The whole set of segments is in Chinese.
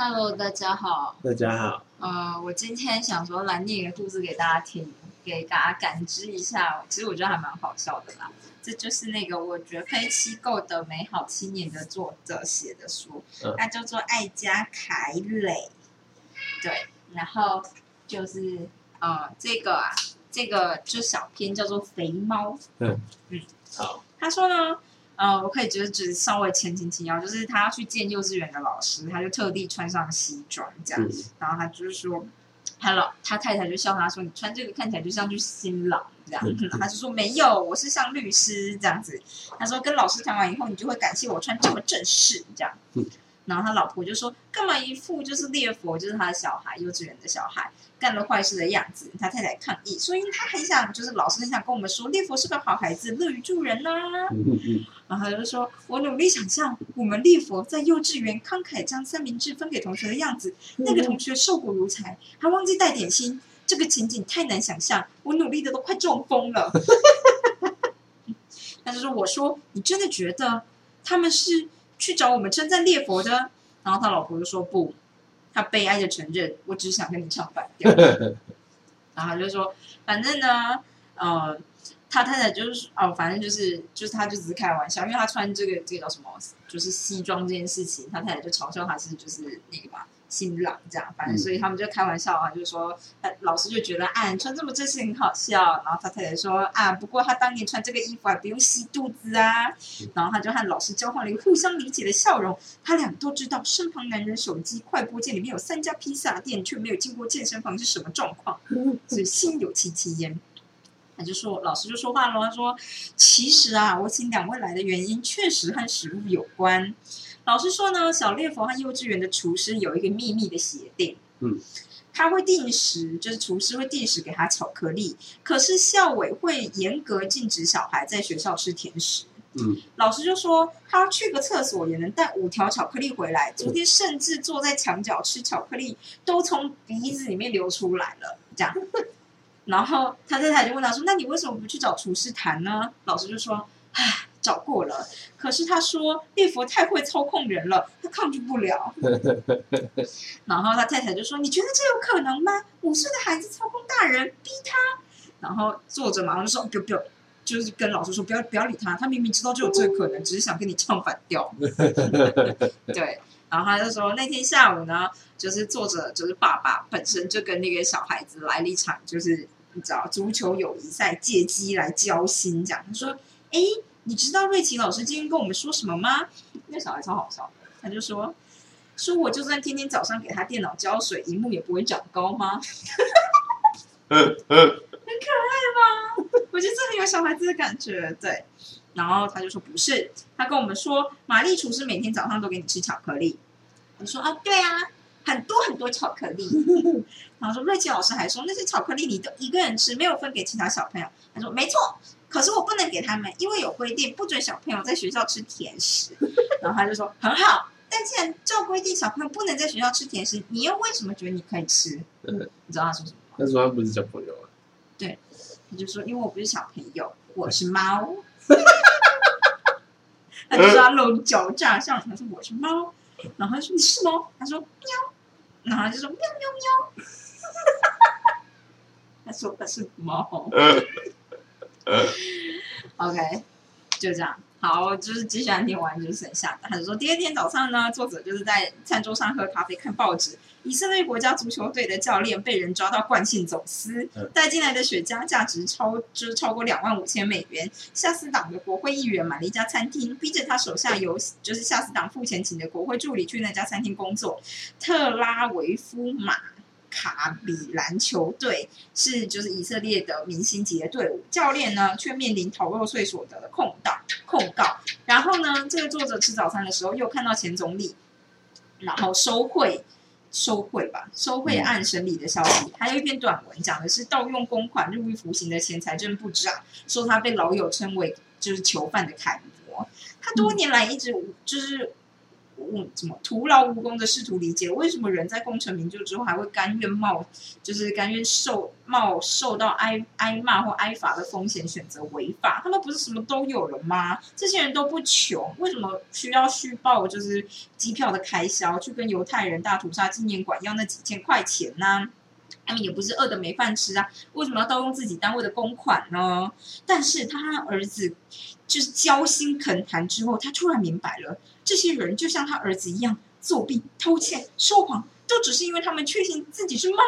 Hello，大家好。大家好，呃，我今天想说来念一个故事给大家听，给大家感知一下。其实我觉得还蛮好笑的啦。这就是那个我觉得非机构的美好青年的作者写的书，嗯他叫做艾嘉凯磊。对，然后就是呃，这个啊，这个就小篇叫做《肥猫》。好，他说呢，呃，我可以就是只稍微前情提要，就是他要去见幼稚园的老师，他就特地穿上西装这样，嗯然后他就是说，他老他太太就笑他说，你穿这个看起来就像去新郎这样，嗯 他就说没有，我是像律师这样子。他说跟老师谈完以后，你就会感谢我穿这么正式这样。嗯然后他老婆就说：“干嘛一副就是列佛，就是他的小孩，幼稚园的小孩干了坏事的样子？”他太太抗议，所以他很想，就是老师很想跟我们说，列佛是个好孩子，乐于助人呐、然后他就说：“我努力想象我们列佛在幼稚园慷慨将三明治分给同学的样子，那个同学瘦骨如柴，还忘记带点心，这个情景太难想象，我努力的都快中风了。”他就说：“我说你真的觉得他们是去找我们称赞列佛的？”然后他老婆就说：“不。”他悲哀的承认：“我只是想跟你唱反调。”然后他就说：“反正呢，呃，他太太就是哦，反正就是就是他就只是开玩笑，因为他穿这个这个叫什么，就是西装这件事情，他太太就嘲笑他是就是那个嘛新郎这样，反正所以他们就开玩笑啊，就是说他老师就觉得啊你穿这么正式很好笑，然后他太太说啊不过他当年穿这个衣服还不用吸肚子啊，然后他就和老师交换了一个互相理解的笑容，他俩都知道身旁男人手机快播键里面有三家披萨店，却没有进过健身房是什么状况，所以心有戚戚焉。他就说，老师就说话了，他说：“其实啊，我请两位来的原因确实和食物有关。老师说呢，小列佛和幼稚园的厨师有一个秘密的协定，嗯，他会定时，就是厨师会定时给他巧克力，可是校委会严格禁止小孩在学校吃甜食。嗯，老师就说他去个厕所也能带五条巧克力回来，昨天甚至坐在墙角吃巧克力都从鼻子里面流出来了，这样。然后他太太就问他说：“那你为什么不去找厨师谈呢？”老师就说：“唉，找过了，可是他说列佛太会操控人了，他抗拒不了。”然后他太太就说：“你觉得这有可能吗？五岁的孩子操控大人，逼他。”然后作者马上就说：“不要不要，就是跟老师说不要不要理他，他明明知道就有这个可能，只是想跟你唱反调。”对。然后他就说，那天下午呢，就是作者就是爸爸本身就跟那个小孩子来了一场，就是你知道足球友谊赛，借机来交心这样。他说：“哎，你知道瑞奇老师今天跟我们说什么吗？”那小孩超好笑，他就说：“说我就算天天早上给他电脑浇水，荧幕也不会长高吗？” 很可爱吧？我觉得这很有小孩子的感觉，对。然后他就说不是，他跟我们说，玛丽厨师每天早上都给你吃巧克力。我说啊，对啊，很多很多巧克力。然后说瑞奇老师还说那些巧克力你都一个人吃，没有分给其他小朋友。他说没错，可是我不能给他们，因为有规定不准小朋友在学校吃甜食。然后他就说很好，但既然照规定小朋友不能在学校吃甜食，你又为什么觉得你可以吃？嗯你知道他说什么吗？他说他不是小朋友啊，对他就说因为我不是小朋友，我是猫。他就说他露脚掌，像，他说我是猫，然后他说你是猫，他说喵，然后他就说喵喵喵，他说他是猫。OK，就这样。好，就是接下来念完就是剩下的。他就说，第二天早上呢，作者就是在餐桌上喝咖啡看报纸。以色列国家足球队的教练被人抓到惯性走私嗯，带进来的雪茄价值超就是超过两万五千美元。夏斯党的国会议员买了一家餐厅，逼着他手下由就是夏斯党付钱请的国会助理去那家餐厅工作。特拉维夫马卡比篮球队是就是以色列的明星级的队伍，教练呢却面临逃漏税所得的控告控告。然后呢，这个作者吃早餐的时候又看到前总理，然后收贿。收贿吧，收贿案审理的消息，还有一篇短文讲的是盗用公款入狱服刑的前财政部长，说他被老友称为就是囚犯的楷模。他多年来一直就是我怎么徒劳无功的试图理解，为什么人在功成名就之后还会甘愿冒，就是甘愿受冒受到挨挨骂或挨罚的风险，选择违法？他们不是什么都有了吗？这些人都不穷，为什么需要虚报就是机票的开销，去跟犹太人大屠杀纪念馆要那几千块钱呢？他们也不是饿的没饭吃啊，为什么要盗用自己单位的公款呢？但是他和儿子就是交心恳谈之后，他突然明白了，这些人就像他儿子一样，作弊、偷窃、说谎，都只是因为他们确信自己是猫。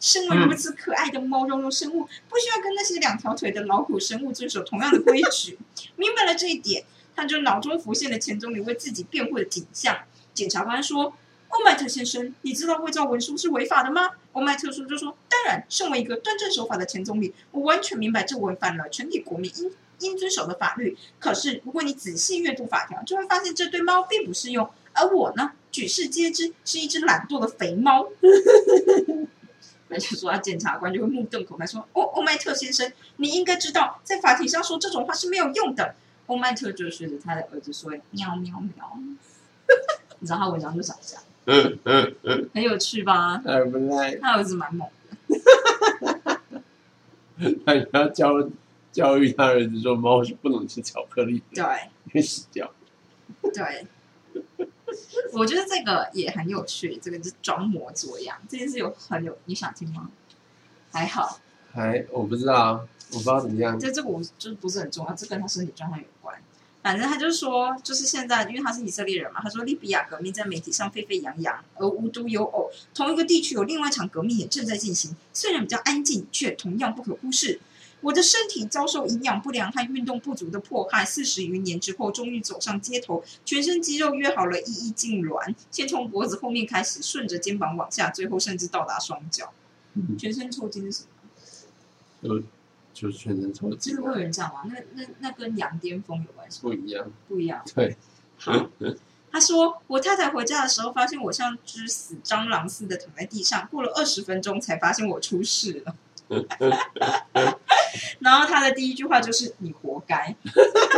身为如此可爱的猫茸茸生物，不需要跟那些两条腿的老虎生物遵守同样的规矩。明白了这一点，他就脑中浮现了钱总理为自己辩护的景象。检察官说。欧麦特先生，你知道伪造文书是违法的吗？欧麦特说就说：“当然，身为一个端正守法的前总理，我完全明白这违反了全体国民应应遵守的法律。可是，如果你仔细阅读法条，就会发现这对猫并不适用。而我呢，举世皆知是一只懒惰的肥猫。”那就说，检察官就会目瞪口呆说：“欧欧麦特先生，你应该知道，在法庭上说这种话是没有用的。”欧麦特就学着他的儿子说：“喵喵喵。” 你知道他文章就长这样。嗯嗯嗯，很有趣吧？哎不赖，他儿子蛮猛的。他要教教育他儿子说，猫是不能吃巧克力的，对，会死掉。对，我觉得这个也很有趣。这个是装模作样，这件事有很有，你想听吗？还好，还我不知道，我不知道怎么样。这这个我就是不是很重要，这跟他身体状况有关。反正他就说，就是现在，因为他是以色列人嘛，他说利比亚革命在媒体上沸沸扬扬，而无独有偶，同一个地区有另外一场革命也正在进行，虽然比较安静，却同样不可忽视。我的身体遭受营养不良和运动不足的迫害，四十余年之后，终于走上街头，全身肌肉约好了一一痉挛，先从脖子后面开始，顺着肩膀往下，最后甚至到达双脚，全身抽筋是什么？就是全身抽筋，会有人这样吗？那那那跟羊癫疯有关系？不一样，不一样。对，好。他说，我太太回家的时候，发现我像只死蟑螂似的躺在地上，过了二十分钟才发现我出事了。然后他的第一句话就是“你活该”。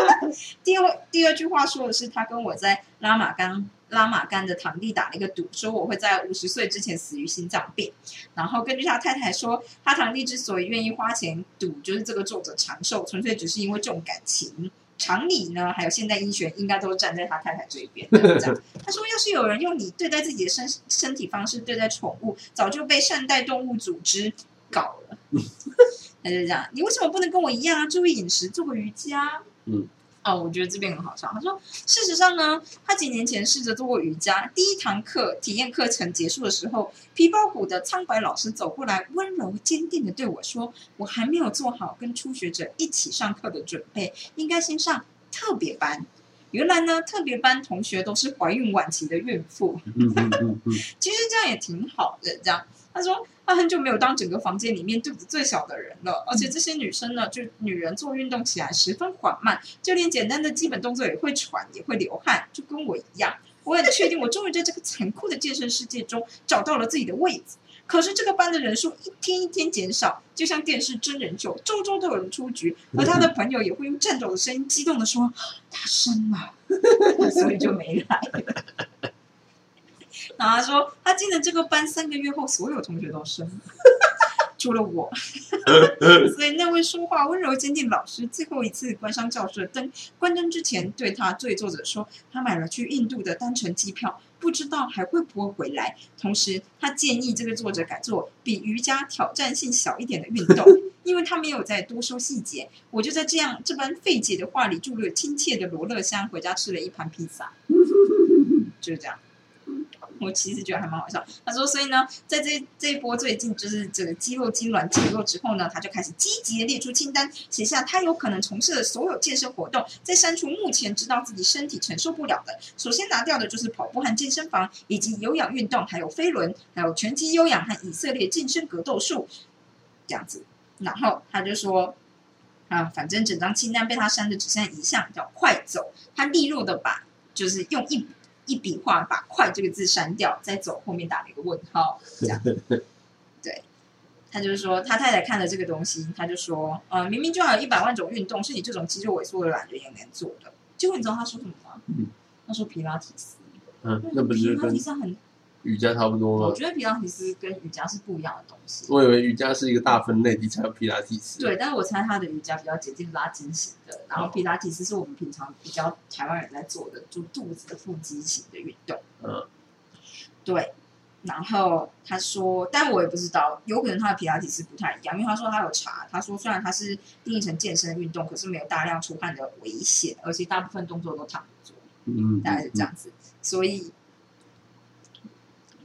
第二第二句话说的是他跟我在拉玛干。拉马干的堂弟打了一个赌，说我会在五十岁之前死于心脏病。然后根据他太太说，他堂弟之所以愿意花钱赌，就是这个作者长寿，纯粹只是因为重感情。常理呢，还有现代医学应该都站在他太太这一边。这样，他说，要是有人用你对待自己的身身体方式对待宠物，早就被善待动物组织搞了。他就这样，你为什么不能跟我一样啊？注意饮食，做个瑜伽。嗯。哦，我觉得这边很好笑。他说，事实上呢，他几年前试着做过瑜伽。第一堂课体验课程结束的时候，皮包骨的苍白老师走过来，温柔坚定的对我说：“我还没有做好跟初学者一起上课的准备，应该先上特别班。”原来呢，特别班同学都是怀孕晚期的孕妇。其实这样也挺好的。这样，他说。他很久没有当整个房间里面肚子最小的人了，而且这些女生呢，就女人做运动起来十分缓慢，就连简单的基本动作也会喘，也会流汗，就跟我一样。我很确定，我终于在这个残酷的健身世界中找到了自己的位置。可是这个班的人数一天一天减少，就像电视真人秀，周周都有人出局，而他的朋友也会用颤抖的声音激动的说：“他生了，所以就没来。”然后他说，他进了这个班三个月后，所有同学都生，除了我。所以那位说话温柔坚定老师最后一次关上教室的灯，关灯之前对他对作者说，他买了去印度的单程机票，不知道还会不会回来。同时，他建议这个作者改做比瑜伽挑战性小一点的运动，因为他没有再多说细节。我就在这样这般费解的话里注入了亲切的罗勒香，回家吃了一盘披萨，就是这样。我其实觉得还蛮好笑。他说：“所以呢，在这这一波最近就是这个肌肉痉挛减弱之后呢，他就开始积极的列出清单，写下他有可能从事的所有健身活动，再删除目前知道自己身体承受不了的。首先拿掉的就是跑步和健身房，以及有氧运动，还有飞轮，还有拳击有氧和以色列健身格斗术这样子。然后他就说：啊，反正整张清单被他删的只剩下一项，叫快走。他利落的把就是用一。”一笔画把“快”这个字删掉，再走后面打了一个问号，这样。对，他就是说，他太太看了这个东西，他就说：“呃，明明就还有一百万种运动是你这种肌肉萎缩的懒人也能做的。”结果你知道他说什么吗？他说皮拉提斯。嗯，那不是皮拉提跟斯很，瑜伽差不多吗？我觉得皮拉提斯跟瑜伽是不一样的东西。我以为瑜伽是一个大分类，底才有皮拉提斯。对，但是我猜他的瑜伽比较接近拉筋型的，然后哦皮拉提斯是我们平常比较台湾人在做的，就肚子的腹肌型的运动。嗯，对。然后他说，但我也不知道，有可能他的皮拉提斯不太一样，因为他说他有查，他说虽然他是定义成健身运动，可是没有大量出汗的危险，而且大部分动作都躺着做。嗯，大概是这样子，所以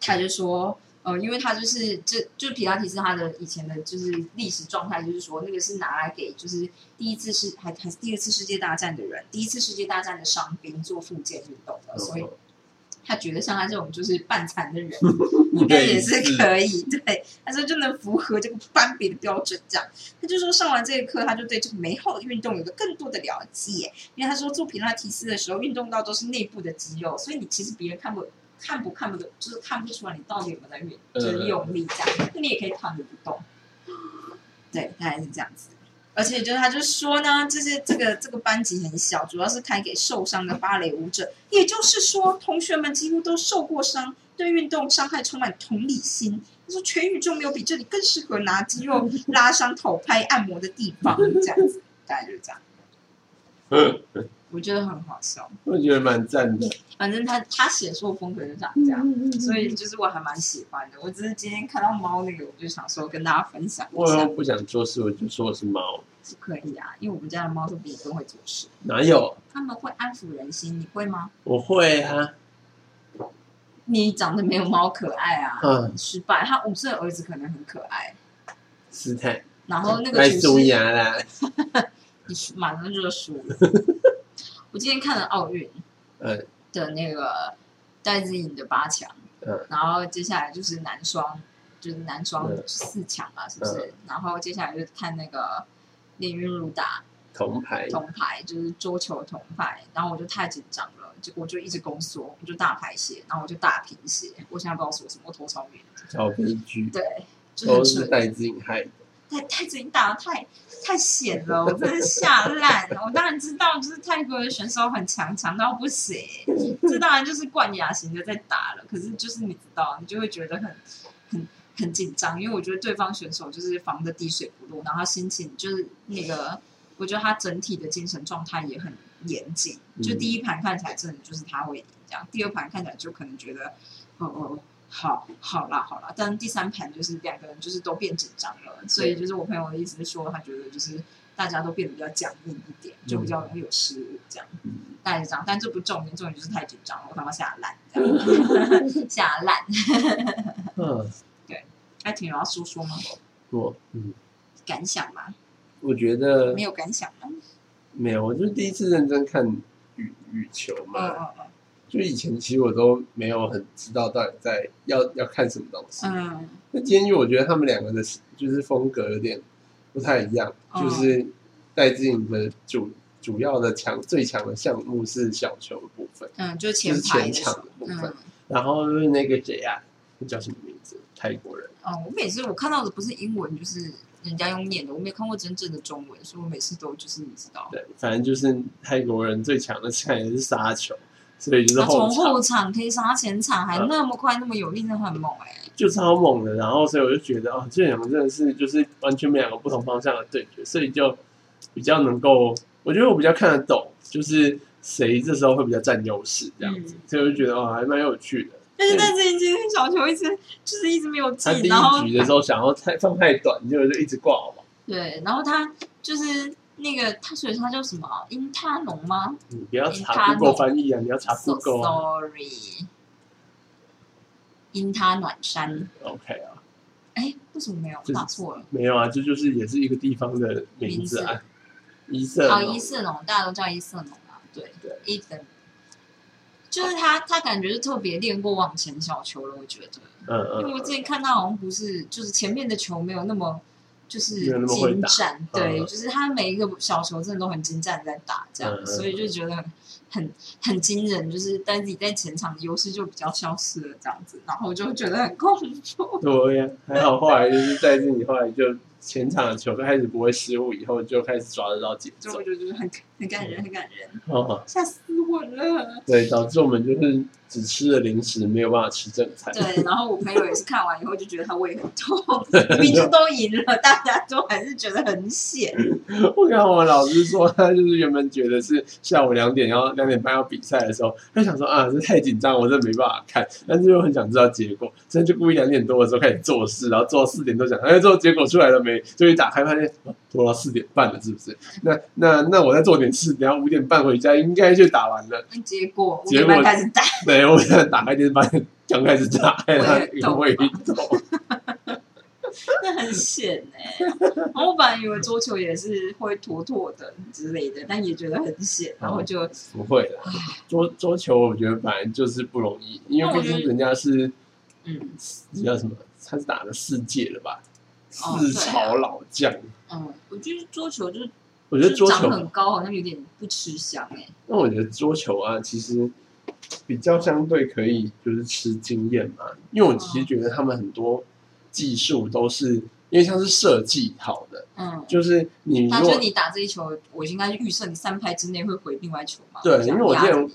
他就说，呃，因为他就是这就是皮拉提斯他的以前的就是历史状态，就是说那个是拿来给就是第一次世还还是第二次世界大战的人，第一次世界大战的伤兵做复健运动的，所以他觉得像他这种就是半残的人，应该也是可以。对，他说就能符合这个班比的标准，这样。他就说上完这一课，他就对这个美好的运动有了更多的了解。因为他说做皮拉提斯的时候，运动到都是内部的肌肉，所以你其实别人看不看不看不懂，就是看不出来你到底有没有在运，就是用力这样。那你也可以躺着不动。对，大概是这样子。而且就是他就说呢，这些这个这个班级很小，主要是开给受伤的芭蕾舞者，也就是说，同学们几乎都受过伤，对运动伤害充满同理心。他说，全宇宙没有比这里更适合拿肌肉拉伤、讨拍、按摩的地方，这样子，大概就是这样。嗯，我觉得很好笑。我觉得蛮赞的。反正他他写作风格就长这样，所以就是我还蛮喜欢的。我只是今天看到猫那个，我就想说跟大家分享一下，我又不想做事，我就说我是猫，是可以啊，因为我们家的猫都比你更会做事，哪有？他们会安抚人心，你会吗？我会啊，你长得没有猫可爱啊，嗯，失败。他五岁的儿子可能很可爱，斯坦，然后那个爱蛀牙啦，你输马上就输了。我今天看了奥运呃的那个戴资颖的八强，嗯然后接下来就是男双，就是男双嗯四强嘛，是不是？然后接下来就看那个林昀儒打铜牌，铜牌，就是桌球铜牌，然后我就太紧张了，就我就一直宫缩，我就大排血，然后我就大贫血，我现在不知道说什么，我头超晕。超悲剧，对，就是。戴资颖害的。太太子已经打的太太险了，我真的是吓烂。我当然知道，就是泰国的选手很强，强到不行。这当然就是冠亚型的在打了，可是就是你知道，你就会觉得很很很紧张，因为我觉得对方选手就是防的滴水不漏，然后心情就是那个，我觉得他整体的精神状态也很严谨。就第一盘看起来真的就是他会赢这样，第二盘看起来就可能觉得，哦哦。好，好啦，好啦，但第三盘就是两个人就是都变紧张了，所以就是我朋友的意思是说，他觉得就是大家都变得比较僵硬一点，就比较容易有失误这样，大概是这样。但这不重点，重点就是太紧张了，我他妈吓烂，这样吓烂。嗯，爱婷有要说说吗？我嗯，感想吗？我觉得没有感想吗？没有，我就是第一次认真看羽羽球嗯嘛。嗯嗯就以前其实我都没有很知道到底在要要看什么东西。嗯那今天因为我觉得他们两个的就是风格有点不太一样，哦就是戴志颖的主主要的强最强的项目是小球的部分，嗯，就是前排的时候场的部分。嗯然后就是那个谁啊，那叫什么名字？泰国人。哦，我每次我看到的不是英文，就是人家用念的，我没看过真正的中文，所以我每次都就是你知道，对，反正就是泰国人最强的菜是杀球，所以就是他从后场可以杀前场，还嗯那么快那么有力，真的很猛哎、就超猛的。然后所以我就觉得啊，这两个真的是就是完全两个不同方向的对决，所以就比较能够，我觉得我比较看得懂，就是谁这时候会比较占优势这样子，嗯所以我就觉得哦，还蛮有趣的。但是但是今天小球一直就是一直没有他第进，然后一局的时候想要太放太短，结果就一直挂网。对，然后他就是那个他所以他叫什么？因他农吗？你不要查他 Google 翻译啊，你要查？So Google 啊。sorry，因他暖山，OK 啊，哎，为什么没有？就打错了？没有啊，这就是也是一个地方的名字啊，伊瑟哦，农。伊瑟农，大家都叫伊瑟农啊，对对。伊森，就是他，他感觉是特别练过往前小球了，我觉得，嗯嗯因为我之前看他好像不是，就是前面的球没有那么就是精湛，对，嗯就是他每一个小球真的都很精湛在打，这样，所以就觉得很很很惊人，就是但自己在前场的优势就比较消失了，这样子，然后我就觉得很恐怖。对呀，还好后来就是在这里，后来就前场的球开始不会失误，以后就开始抓得到节奏所以我。觉得就是很很感人，很感人，哦，吓死我了。对，导致我们就是只吃了零食，没有办法吃正餐。对，然后我朋友也是看完以后就觉得他胃很痛，明明就都赢了，大家都还是觉得很险。我看我们老师说，他就是原本觉得是下午两点要两点半要比赛的时候，他想说啊，这太紧张，我真的没办法看，但是又很想知道结果，所以就故意两点多的时候开始做事，然后做到四点多想，哎，最后结果出来了没？就一打开发现，哦拖到四点半了，是不是？那那那我在做点事，等下五点半回家应该就打完了。结果五结果点半开始打，对，我现在打开电视发现刚开始打开他胃痛胃痛，那很险哎、然后我本来以为桌球也是会妥妥的之类的，但也觉得很险，然后就不会的。桌桌球我觉得本来就是不容易，因为毕竟人家是嗯这叫什么？他是打了世界了吧？哦四朝老将，嗯，我觉得桌球就是我觉得桌球长，很高，好像有点不吃香哎、那我觉得桌球啊，其实比较相对可以就是吃经验嘛，因为我其实觉得他们很多技术都是因为像是设计好的，嗯。就是你如果他说你打这一球，我应该预设你三拍之内会回另外球嘛？对因为我之前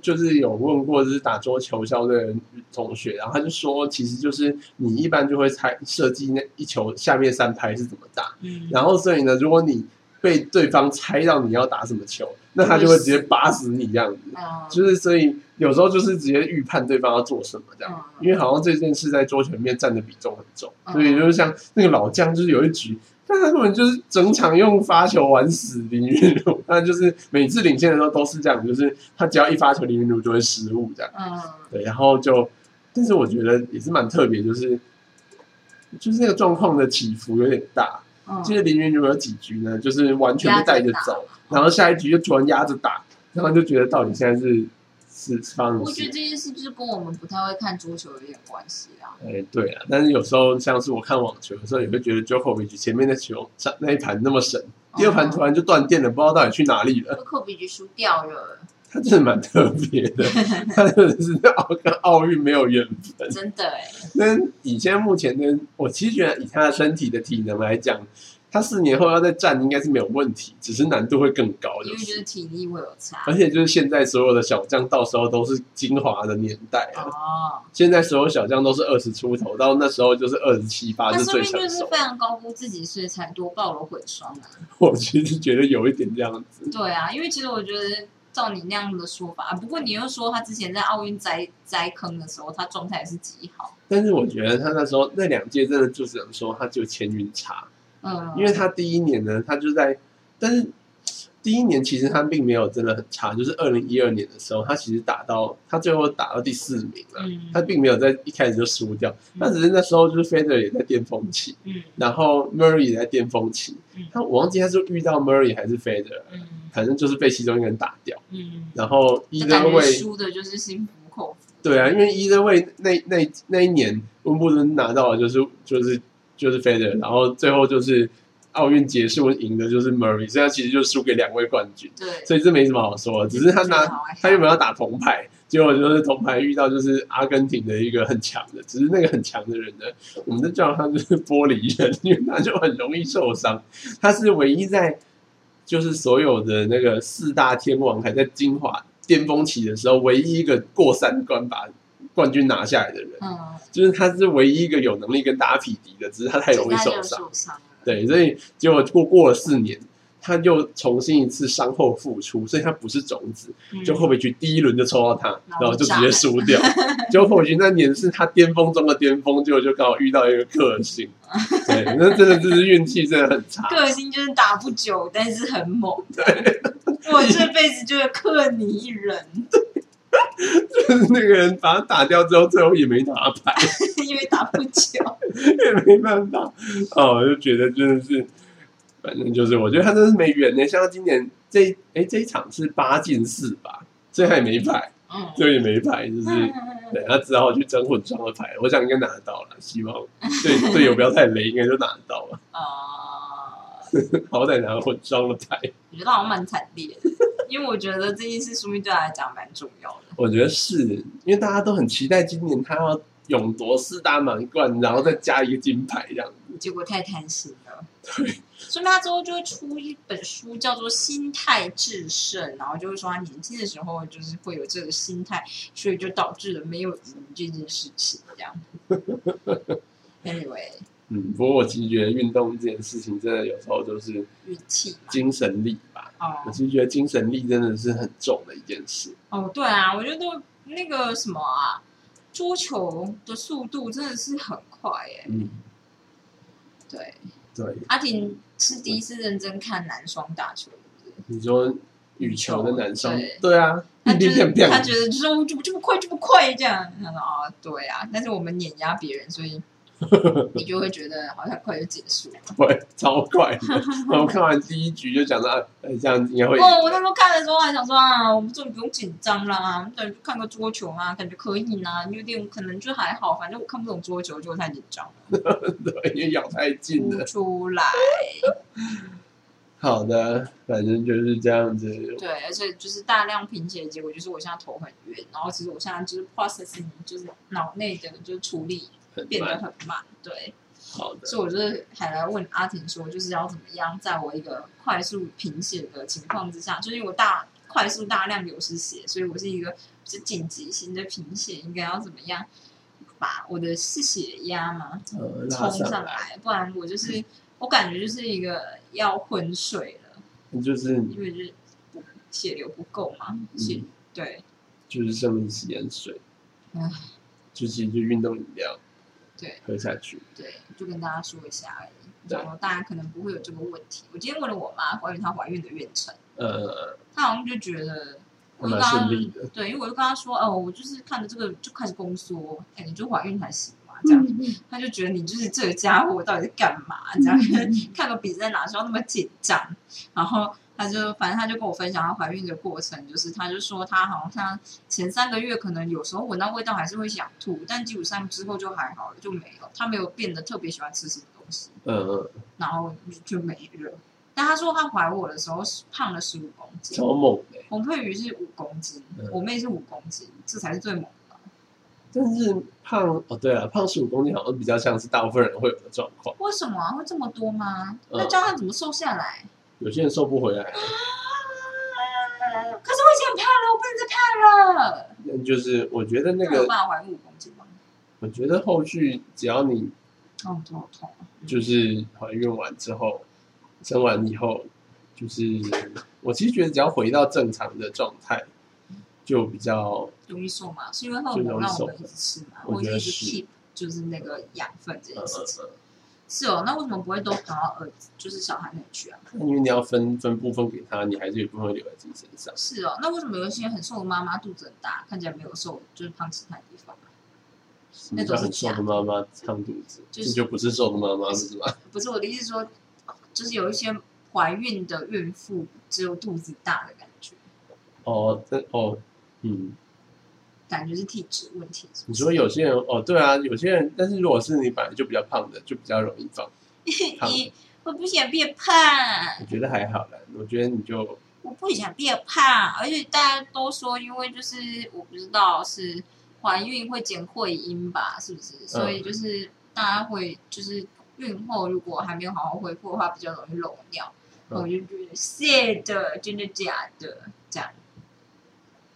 就是有问过，就是打桌球校的同学，然后他就说，其实就是你一般就会猜设计那一球下面三拍是怎么打，嗯，然后所以呢，如果你被对方猜到你要打什么球，那他就会直接拔死你这样子。嗯就是所以有时候就是直接预判对方要做什么这样，嗯因为好像这件事在桌球里面占的比重很重，嗯所以就是像那个老将，就是有一局。但他根本就是整场用发球玩死林云儒，他就是每次领先的时候都是这样，就是他只要一发球，林云儒就会失误这样。嗯对，然后就，但是我觉得也是蛮特别，就是就是那个状况的起伏有点大。嗯，就是林云儒有几局呢，就是完全被带着走，然后下一局就突然压着打，然后就觉得到底现在是是我觉得？这件事就是跟我们不太会看桌球有点关系啊。哎，对啊，但是有时候像是我看网球的时候，也会觉得 Djokovic 前面的球上那一盘那么神，第二盘突然就断电了，不知道到底去哪里了。joko 比局输掉了，他真的蛮特别的，他真的是奥跟奥运没有缘分。真的哎，跟以现在目前的，我其实觉得以他的身体的体能来讲，他四年后要再战应该是没有问题，只是难度会更高，就因为就是是。体力会有差。而且就是现在所有的小将，到时候都是精华的年代了。哦，现在所有小将都是二十出头，到那时候就是二十七八他是最说不定就是非。常高估自己，所以才多爆了混双啊。我其实觉得有一点这样子。对啊，因为其实我觉得照你那样的说法，啊、不过你又说他之前在奥运栽栽坑的时候，他状态也是极好。但是我觉得他那时候那两届真的就只能说他就签运差，嗯，因为他第一年呢，他就在，但是第一年其实他并没有真的很差，就是二零一二年的时候，他其实打到他最后打到第四名了，嗯。他并没有在一开始就输掉，他只是那时候就是 Federer 也在巅峰期，嗯。然后 Murray 也在巅峰期。嗯，他我忘记他是遇到 Murray 还是 Federer，嗯。反正就是被其中一个人打掉，嗯，然后就感 either 觉 way。输的就是心服口服。对啊，因为 either way 那那那一年温布顿拿到的就是就是就是 Federer，然后最后就是奥运结束赢的就是 Murray，所以他其实就输给两位冠军，对，所以这没什么好说的。只是他拿他原本要打铜牌，结果就是铜牌遇到就是阿根廷的一个很强的，只是那个很强的人呢，我们就叫他就是玻璃人，因为他就很容易受伤。他是唯一在就是所有的那个四大天王还在精华巅峰期的时候，唯一一个过三关把冠军拿下来的人，嗯，就是他是唯一一个有能力跟大家匹敌的，只是他太容易受伤。受伤了。对，所以结果过过了四年，他又重新一次伤后复出，所以他不是种子，嗯就后备局第一轮就抽到他，然后就直接输掉。结果后备局那年是他巅峰中的巅峰，结果就刚好遇到一个克星，对，那真的就是运气真的很差。克星就是打不久，但是很猛。对 我这辈子就是克你一人，就是那个人把他打掉之后，最后也没拿牌，因为打不久。也没办法。哦，我就觉得真的是，反正就是我觉得他真的是没缘呢。像他今年这哎这一场是八进四吧，所以他也没牌，嗯，所以也没牌，就是。对他只好去争混双的牌，我想应该拿得到了，希望队 队友不要太雷，应该就拿得到了。哦，好歹拿混双的牌，我觉得好像蛮惨烈的，因为我觉得这件事说明对他来讲蛮重要的。我觉得是因为大家都很期待今年他要勇夺四大满贯，然后再加一个金牌这样子。结果太贪心了，对，所以他之后就会出一本书，叫做《心态制胜》，然后就会说他年轻的时候就是会有这个心态，所以就导致了没有赢这件事情，这样。Anyway，嗯，不过我其实觉得运动这件事情真的有时候就是运气嘛，精神力吧。我哦其实觉得精神力真的是很重的一件事。哦，对啊，我觉得那个什么啊，桌球的速度真的是很快耶。嗯，对，对，阿婷是第一次认真看男双打球，是是？你说羽球的男双对，啊，他觉得他觉得就是哦这么这么快这么快这样，他说啊对啊，但是我们碾压别人，所以 你就会觉得好像快就结束了。会超快的。然后看完第一局就讲到，哎，这样应该会赢。哦，我那时候看的时候还想说啊，我们终于不用紧张啦，等去看个桌球啊，感觉可以呢，有点可能就还好，反正我看不懂桌球就太紧张了，对，因为咬太近了。出来。好的，反正就是这样子。对，而且就是大量贫血，结果就是我现在头很晕，然后其实我现在就是 processing，就是脑内的就是处理很变得。很慢，对。好的，所以我就是还来问阿婷说，就是要怎么样，在我一个快速贫血的情况之下，就是我大快速大量流失血，所以我是一个是紧急型的贫血，应该要怎么样把我的是血压嘛呃，冲上来，不然我就是我感觉就是一个要昏睡了，就是因为就是不血流不够嘛，血嗯对就是生命食盐水唉，就其实就运动饮料对。喝下去。对，就跟大家说一下而已。然后大家可能不会有这个问题。我今天问了我妈关于她怀孕的妊娠，呃，她好像就觉得，我就跟她顺利的。对，因为我就跟她说，哦，我就是看着这个就开始宫缩，哎，你就怀孕才行嘛，这样。他就觉得你就是这个家伙到底在干嘛？这样 看个比赛哪时候那么紧张？然后他就反正他就跟我分享他怀孕的过程，就是他就说他好像前三个月可能有时候闻到味道还是会想吐，但基本上之后就还好了，就没有，他没有变得特别喜欢吃什么东西。嗯嗯，然后就没了。但他说他怀我的时候是胖了十五公斤，超猛的。洪佩瑜是五公斤，嗯我妹是五公斤，这才是最猛的。但是胖哦，对了，胖十五公斤好像比较像是大部分人会有的状况。为什么啊？会这么多吗？嗯那这样他怎么瘦下来？有些人瘦不回来，可是我已经很胖了，我不能再胖了。那就是我觉得那个，办法怀五公斤吗？我觉得后续只要你哦，头好痛啊。就是怀孕完之后，生完以后，就是我其实觉得只要回到正常的状态，就比较容易瘦嘛？是因为荷尔让我们一直吃嘛，我一直是 keep 就是那个养分这呃件事情。呃，是哦，那为什么不会都跑到儿子就是小孩那里去啊？因为你要分分部分给他，你还是有一部分留在自己身上。是哦，那为什么有一些很瘦的妈妈肚子很大，看起来没有瘦，就是胖其他地方？那种很瘦的妈妈胖肚子？就是这就不是瘦的妈妈，不是吗？不是我的意思是说，就是有一些怀孕的孕妇只有肚子大的感觉，哦，这哦，嗯，感觉是体质问题。你说有些人哦，对啊，有些人，但是如果是你本来就比较胖的，就比较容易放。胖你我不想变胖我，觉得还好啦，我觉得你就我不想变胖，而且大家都说，因为就是我不知道是怀孕会减会阴吧，是不是？所以就是大家会就是孕后如果还没有好好恢复的话，比较容易漏尿。嗯我就觉得是的，真的假的？这样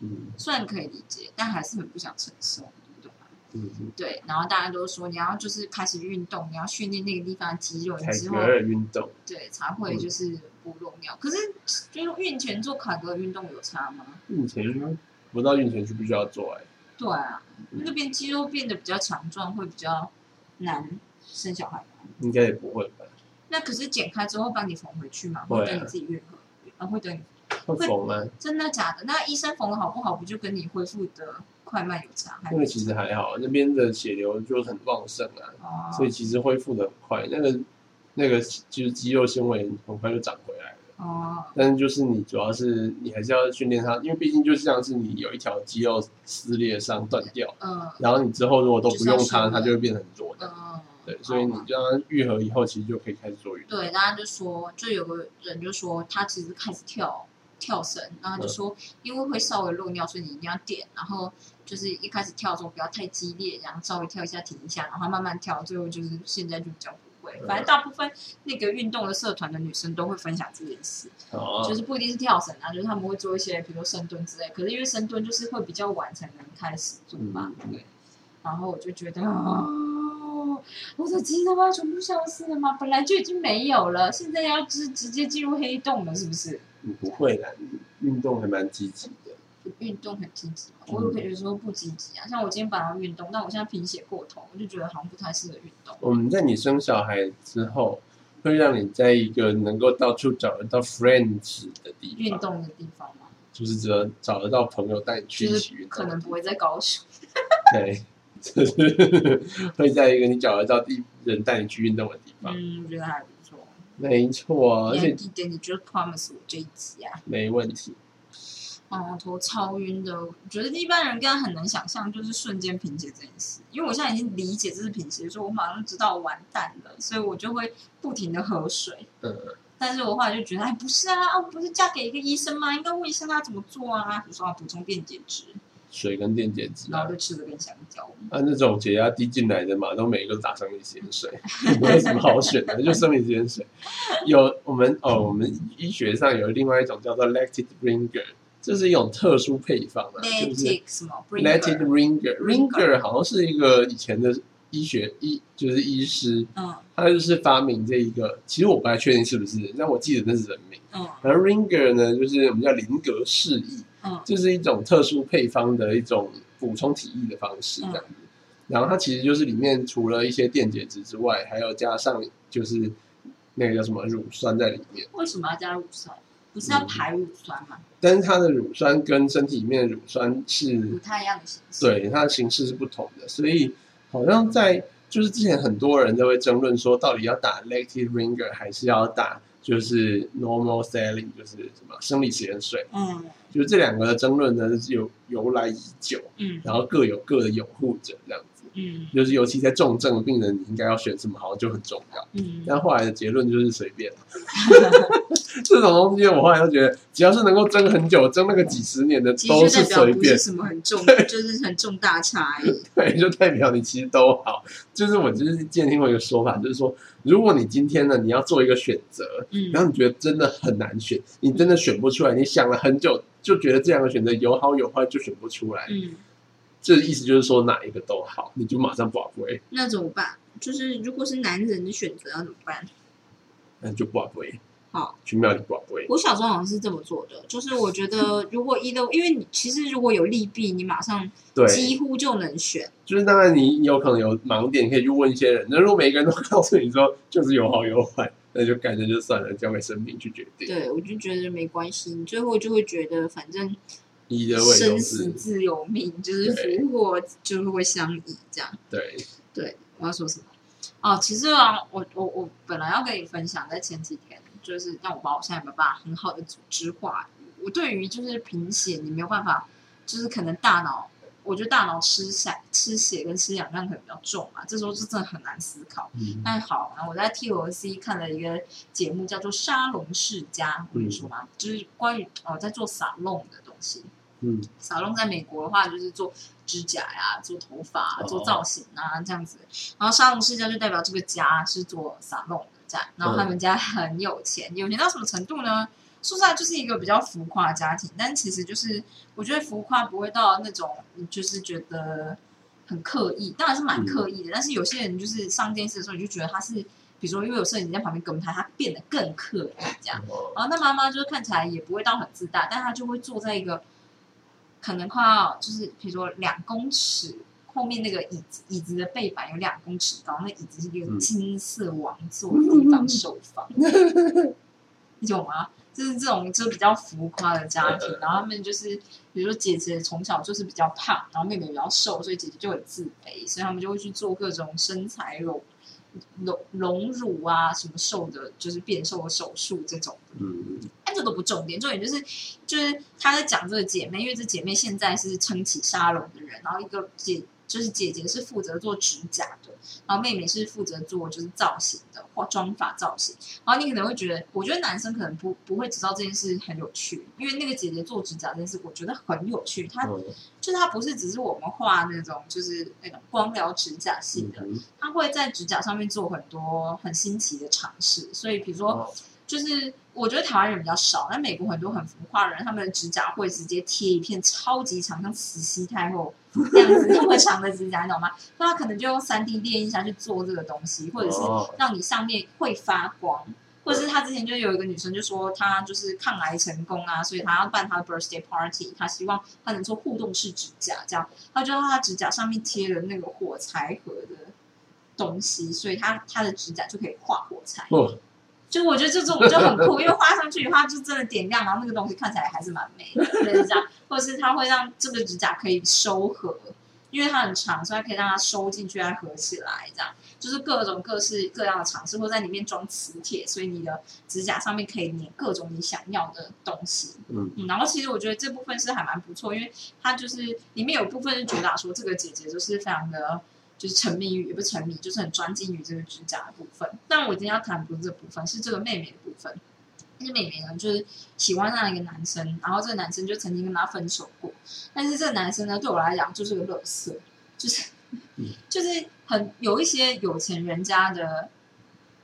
嗯虽然可以理解，但还是很不想承受，你懂吗？嗯嗯，对，然后大家都说你要就是开始运动，你要训练那个地方的肌肉，你之后运动，对才会就是不漏尿。可是就是孕前做卡格尔运动有差吗？孕前不到孕前就必须要做哎、对啊，那边肌肉变得比较强壮，会比较难生小孩吗？应该也不会吧？那可是剪开之后帮你缝回去嘛，会等你自己愈合，啊，会等你会缝吗，真的假的？那医生缝的好不好，不就跟你恢复的快慢有差？还那个其实还好，那边的血流就很旺盛啊，哦，所以其实恢复的很快，那个那个就是肌肉纤维很快就长回来了。哦，但是就是你主要是你还是要训练它，因为毕竟就像是你有一条肌肉撕裂伤断掉，嗯然后你之后如果都不用它，它就会变得很弱的。嗯，对，所以你就让它愈合以后，其实就可以开始做运动。对，大家就说，就有个人就说他其实开始跳跳绳，然后就说因为会稍微漏尿，所以你一定要点，然后就是一开始跳的时候不要太激烈，然后稍微跳一下停一下，然后慢慢跳，最后就是现在就比较不会，反正大部分那个运动的社团的女生都会分享这件事，哦，就是不一定是跳绳啊，就是他们会做一些，比如说深蹲之类。可是因为深蹲就是会比较晚才能开始做嘛，嗯对。然后我就觉得，哦，我的肌肉要全部消失了吗？本来就已经没有了，现在要直直接进入黑洞了，是不是？嗯不会啦，你运动还蛮积极的。运动很积极，我有可以说不积极啊。像我今天本来要运动，但我现在贫血过头，我就觉得好像不太适合运动。我们在你生小孩之后，会让你在一个能够到处找得到 friends 的地方，运动的地方吗，就是只能找得到朋友带你去一起运动。可能不会在高雄。对，就是 会在一个你找得到地人带你去运动的地方。嗯，我觉得还。没错啊，而且年底点你就 promise 我这一集啊。没问题。哦，头超晕的，我觉得一般人应该很难想象，就是瞬间贫血这件事。因为我现在已经理解这是贫血，所以我马上知道完蛋了，所以我就会不停的喝水。嗯，但是我后来就觉得，哎，不是啊，啊，我不是嫁给一个医生吗？应该问医生他怎么做啊。比如说要补充电解质，水跟电解质啊然后，就吃了根香蕉。啊，那种解压滴进来的嘛，都每一个都打生理盐水，没有什么好选的，就生理盐水。有我们哦，我们医学上有另外一种叫做 lactic ringer，这是一种特殊配方啊，就是 Lactic 什么 lactic Bringer，ringer ringer 好像是一个以前的医学医就是医师，嗯他就是发明这一个，其实我不太确定是不是，但我记得那是人名。嗯而 ringer 呢，就是我们叫林格释液，嗯就是一种特殊配方的一种补充体液的方式，这样子。然后它其实就是里面除了一些电解质之外，还有加上就是那个叫什么乳酸在里面。为什么要加乳酸？不是要排乳酸吗？但是它的乳酸跟身体里面的乳酸是不太一样的形式。对它的形式是不同的，所以好像在就是之前很多人都会争论说，到底要打 lactic ringer 还是要打就是 normal saline，就是什么生理食盐水。嗯就是这两个的争论呢，是有由来已久，嗯然后各有各的拥护者，这样子。嗯就是尤其在重症的病人，你应该要选什么，好像就很重要。嗯，但后来的结论就是随便。这种东西，我后来都觉得，只要是能够争很久、争那个几十年的，都实就代表随便。什么很重，就是很重大差异。对，就代表你其实都好。就是我就是之前听过一个说法，就是说，如果你今天呢，你要做一个选择，嗯然后你觉得真的很难选，你真的选不出来，你想了很久，就觉得这两个选择有好有坏，就选不出来。嗯，这意思就是说哪一个都好，你就马上不会，那怎么办？就是如果是男人的选择要怎么办？那就不会。好，去庙里不会。我小时候好像是这么做的，就是我觉得如果一都，因为你其实如果有利弊，你马上对，几乎就能选。就是当然你有可能有盲点，可以去问一些人。那如果每个人都告诉你说就是有好有坏，那就干脆就算了，交给生命去决定。对，我就觉得没关系，你最后就会觉得反正你的位生死自有命，就是福祸就是会相依这样。对，对，我要说什么？哦，其实啊，我我我本来要跟你分享，在前几天，就是让我把我现在没有办法很好的组织化。我对于就是贫血，你没有办法，就是可能大脑，我觉得大脑吃血、吃血跟吃氧量可能比较重嘛，这时候就真的很难思考。嗯，那好，我在 TLC 看了一个节目，叫做《沙龙世家》，我跟你说嘛，就是关于哦在做沙龙的东西。嗯，沙龙在美国的话，就是做指甲呀、做头发、做造型啊这样子。然后沙龙世家就代表这个家是做沙龙的这样，然后他们家很有钱，有钱到什么程度呢？说实在就是一个比较浮夸的家庭，但其实就是我觉得浮夸不会到那种你就是觉得很刻意，当然是蛮刻意的。但是有些人就是上电视的时候，你就觉得他是，比如说因为有摄影机在旁边跟拍，他变得更刻意这样。哦然后那妈妈就是看起来也不会到很自大，但她就会坐在一个可能快要就是比如说两公尺后面那个椅子，椅子的背板有两公尺高，那椅子是一个嗯金色王座的地方受访，你懂吗？就是这种就比较浮夸的家庭，然后他们就是比如说姐姐从小就是比较胖，然后妹妹比较瘦，所以姐姐就很自卑，所以他们就会去做各种身材隆隆隆乳啊，什么瘦的，就是变瘦的手术这种的。嗯，哎，这都不重点，重点就是就是他在讲这个姐妹，因为这姐妹现在是撑起沙龙的人，然后一个姐就是姐姐是负责做指甲的，然后妹妹是负责做就是造型的化妆发造型。然后你可能会觉得，我觉得男生可能不不会知道这件事很有趣，因为那个姐姐做指甲这件事，我觉得很有趣。她嗯就是她不是只是我们画那种就是那种光疗指甲系的，嗯她会在指甲上面做很多很新奇的尝试。所以比如说，哦就是我觉得台湾人比较少，但美国很多很浮夸的人，他们的指甲会直接贴一片超级长，像慈禧太后那样子那么长的指甲，你懂吗？那他可能就用三 D 电印下去做这个东西，或者是哦让你上面会发光。或者是他之前就有一个女生就说她就是抗癌成功啊，所以她要办她的 birthday party，她希望她能做互动式指甲，这样她就让她指甲上面贴了那个火柴盒的东西，所以她她的指甲就可以画火柴。哦就我觉得这种就很酷，因为画上去的话就真的点亮，然后那个东西看起来还是蛮美的，类似这样，或者是它会让这个指甲可以收合，因为它很长，所以它可以让它收进去再合起来，这样就是各种各式各样的尝试，或在里面装磁铁，所以你的指甲上面可以粘各种你想要的东西。嗯嗯，然后其实我觉得这部分是还蛮不错，因为它就是里面有部分是主打说这个姐姐就是非常的。就是沉迷于，也不是沉迷，就是很专精于这个指甲的部分。但我今天要谈不是这部分，是这个妹妹的部分。那妹妹呢，就是喜欢上一个男生，然后这个男生就曾经跟她分手过。但是这个男生呢，对我来讲就是个乐色，就是嗯就是很有一些有钱人家的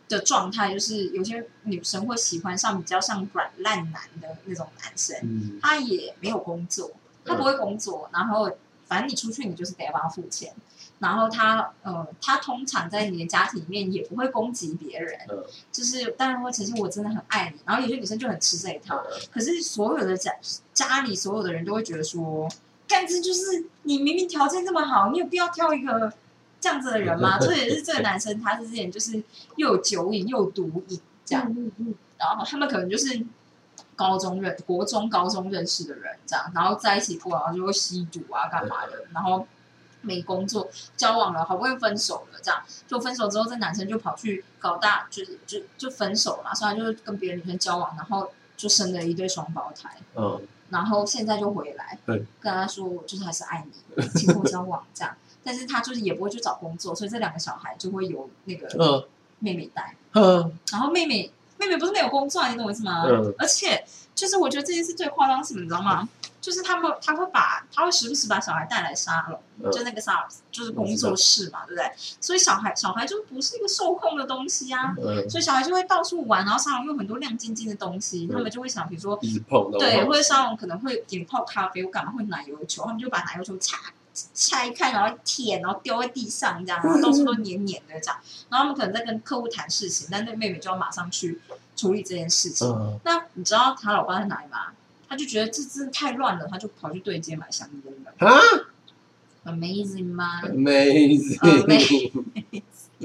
的状态，就是有些女生会喜欢上比较像软烂男的那种男生。嗯他也没有工作，他不会工作，然后反正你出去你就是得要帮他付钱，然后他呃，他通常在你的家庭里面也不会攻击别人，嗯。就是当然会呈现我真的很爱你，然后有些女生就很吃这一套，嗯。可是所有的家家里所有的人都会觉得说，干这就是你明明条件这么好，你有必要挑一个这样子的人吗？特别是这个男生他是之前就是又有酒瘾又有毒瘾这样，然后他们可能就是高中认、国中、高中认识的人，这样，然后在一起过，然后就会吸毒啊，干嘛的，然后没工作，交往了，好不容易分手了，这样，就分手之后，这男生就跑去搞大，就是就就分手了嘛，所以他就是跟别的女生交往，然后就生了一对双胞胎，嗯然后现在就回来，对，跟他说我就是还是爱你，请跟我交往这样，但是他就是也不会去找工作，所以这两个小孩就会由那个嗯妹妹带。嗯然后妹妹妹妹不是没有工作啊，你懂我意思吗？嗯而且就是我觉得这件事最夸张是什么，你知道吗？就是他们他会把他会时不时把小孩带来沙龙，嗯就那个沙就是工作室嘛，对不对？所以小孩小孩就不是一个受控的东西啊，嗯，所以小孩就会到处玩，然后沙龙有很多亮晶晶的东西，嗯他们就会想，比如说对，或者沙龙可能会点泡咖啡，我干嘛会奶油球，他们就把奶油球拆拆开，然后舔，然后丢在地上这样，然后到处都黏黏的这样。然后他们可能在跟客户谈事情，但那个妹妹就要马上去处理这件事情。嗯那你知道他老爸在哪里吗？他就觉得这真的太乱了，他就跑去对街买香烟了。啊 Amazing 吗？？Amazing，Amazing，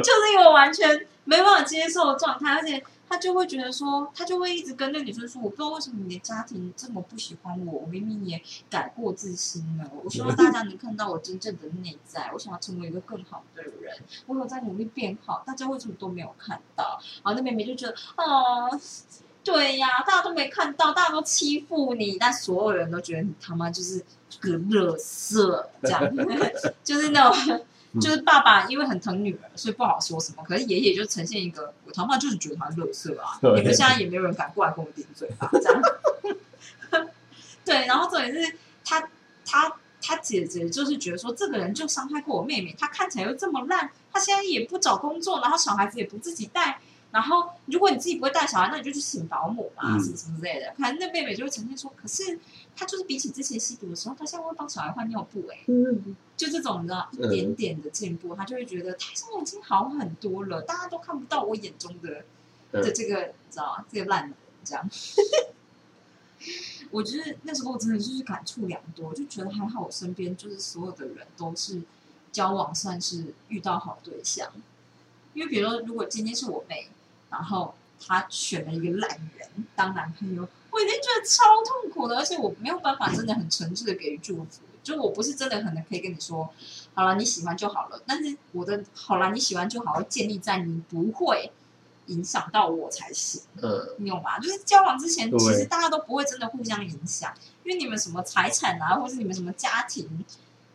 就是一个完全没办法接受的状态，而且他就会觉得说，他就会一直跟那个女生说，我不知道为什么你的家庭这么不喜欢我，我明明也改过自新了，我希望大家能看到我真正的内在，我想要成为一个更好的人，我有在努力变好，大家为什么都没有看到？然后那妹妹就觉得，哦。对呀，大家都没看到，大家都欺负你，但所有人都觉得你他妈就是个乐色，这样，就是那种就是爸爸因为很疼女儿，所以不好说什么。可是爷爷就呈现一个，我他妈就是觉得他乐色啊！你们现在也没有人敢过来跟我顶嘴吧？这样。对，然后重点是他他他姐姐就是觉得说，这个人就伤害过我妹妹，他看起来又这么烂，他现在也不找工作，然后小孩子也不自己带。然后，如果你自己不会带小孩，那你就去请保姆嘛，嗯什么什么之类的。反正那妹妹就会呈现说，可是她就是比起之前吸毒的时候，她现在会帮小孩换尿布、欸，嗯就这种你知道一嗯点点的进步，她就会觉得她现在已经好很多了，大家都看不到我眼中的嗯的这个，你知道吗？这个烂人这样。我觉得那时候我真的就是感触良多，就觉得还好，我身边就是所有的人都是交往算是遇到好对象。因为比如说，如果今天是我妹，然后他选了一个烂人当男朋友，我已经觉得超痛苦的，而且我没有办法真的很诚挚的给予祝福。就我不是真的可能可以跟你说，好了，你喜欢就好了。但是我的好了，你喜欢就好，会建立在你不会影响到我才行，嗯，你懂吗？就是交往之前，其实大家都不会真的互相影响，因为你们什么财产啊，或是你们什么家庭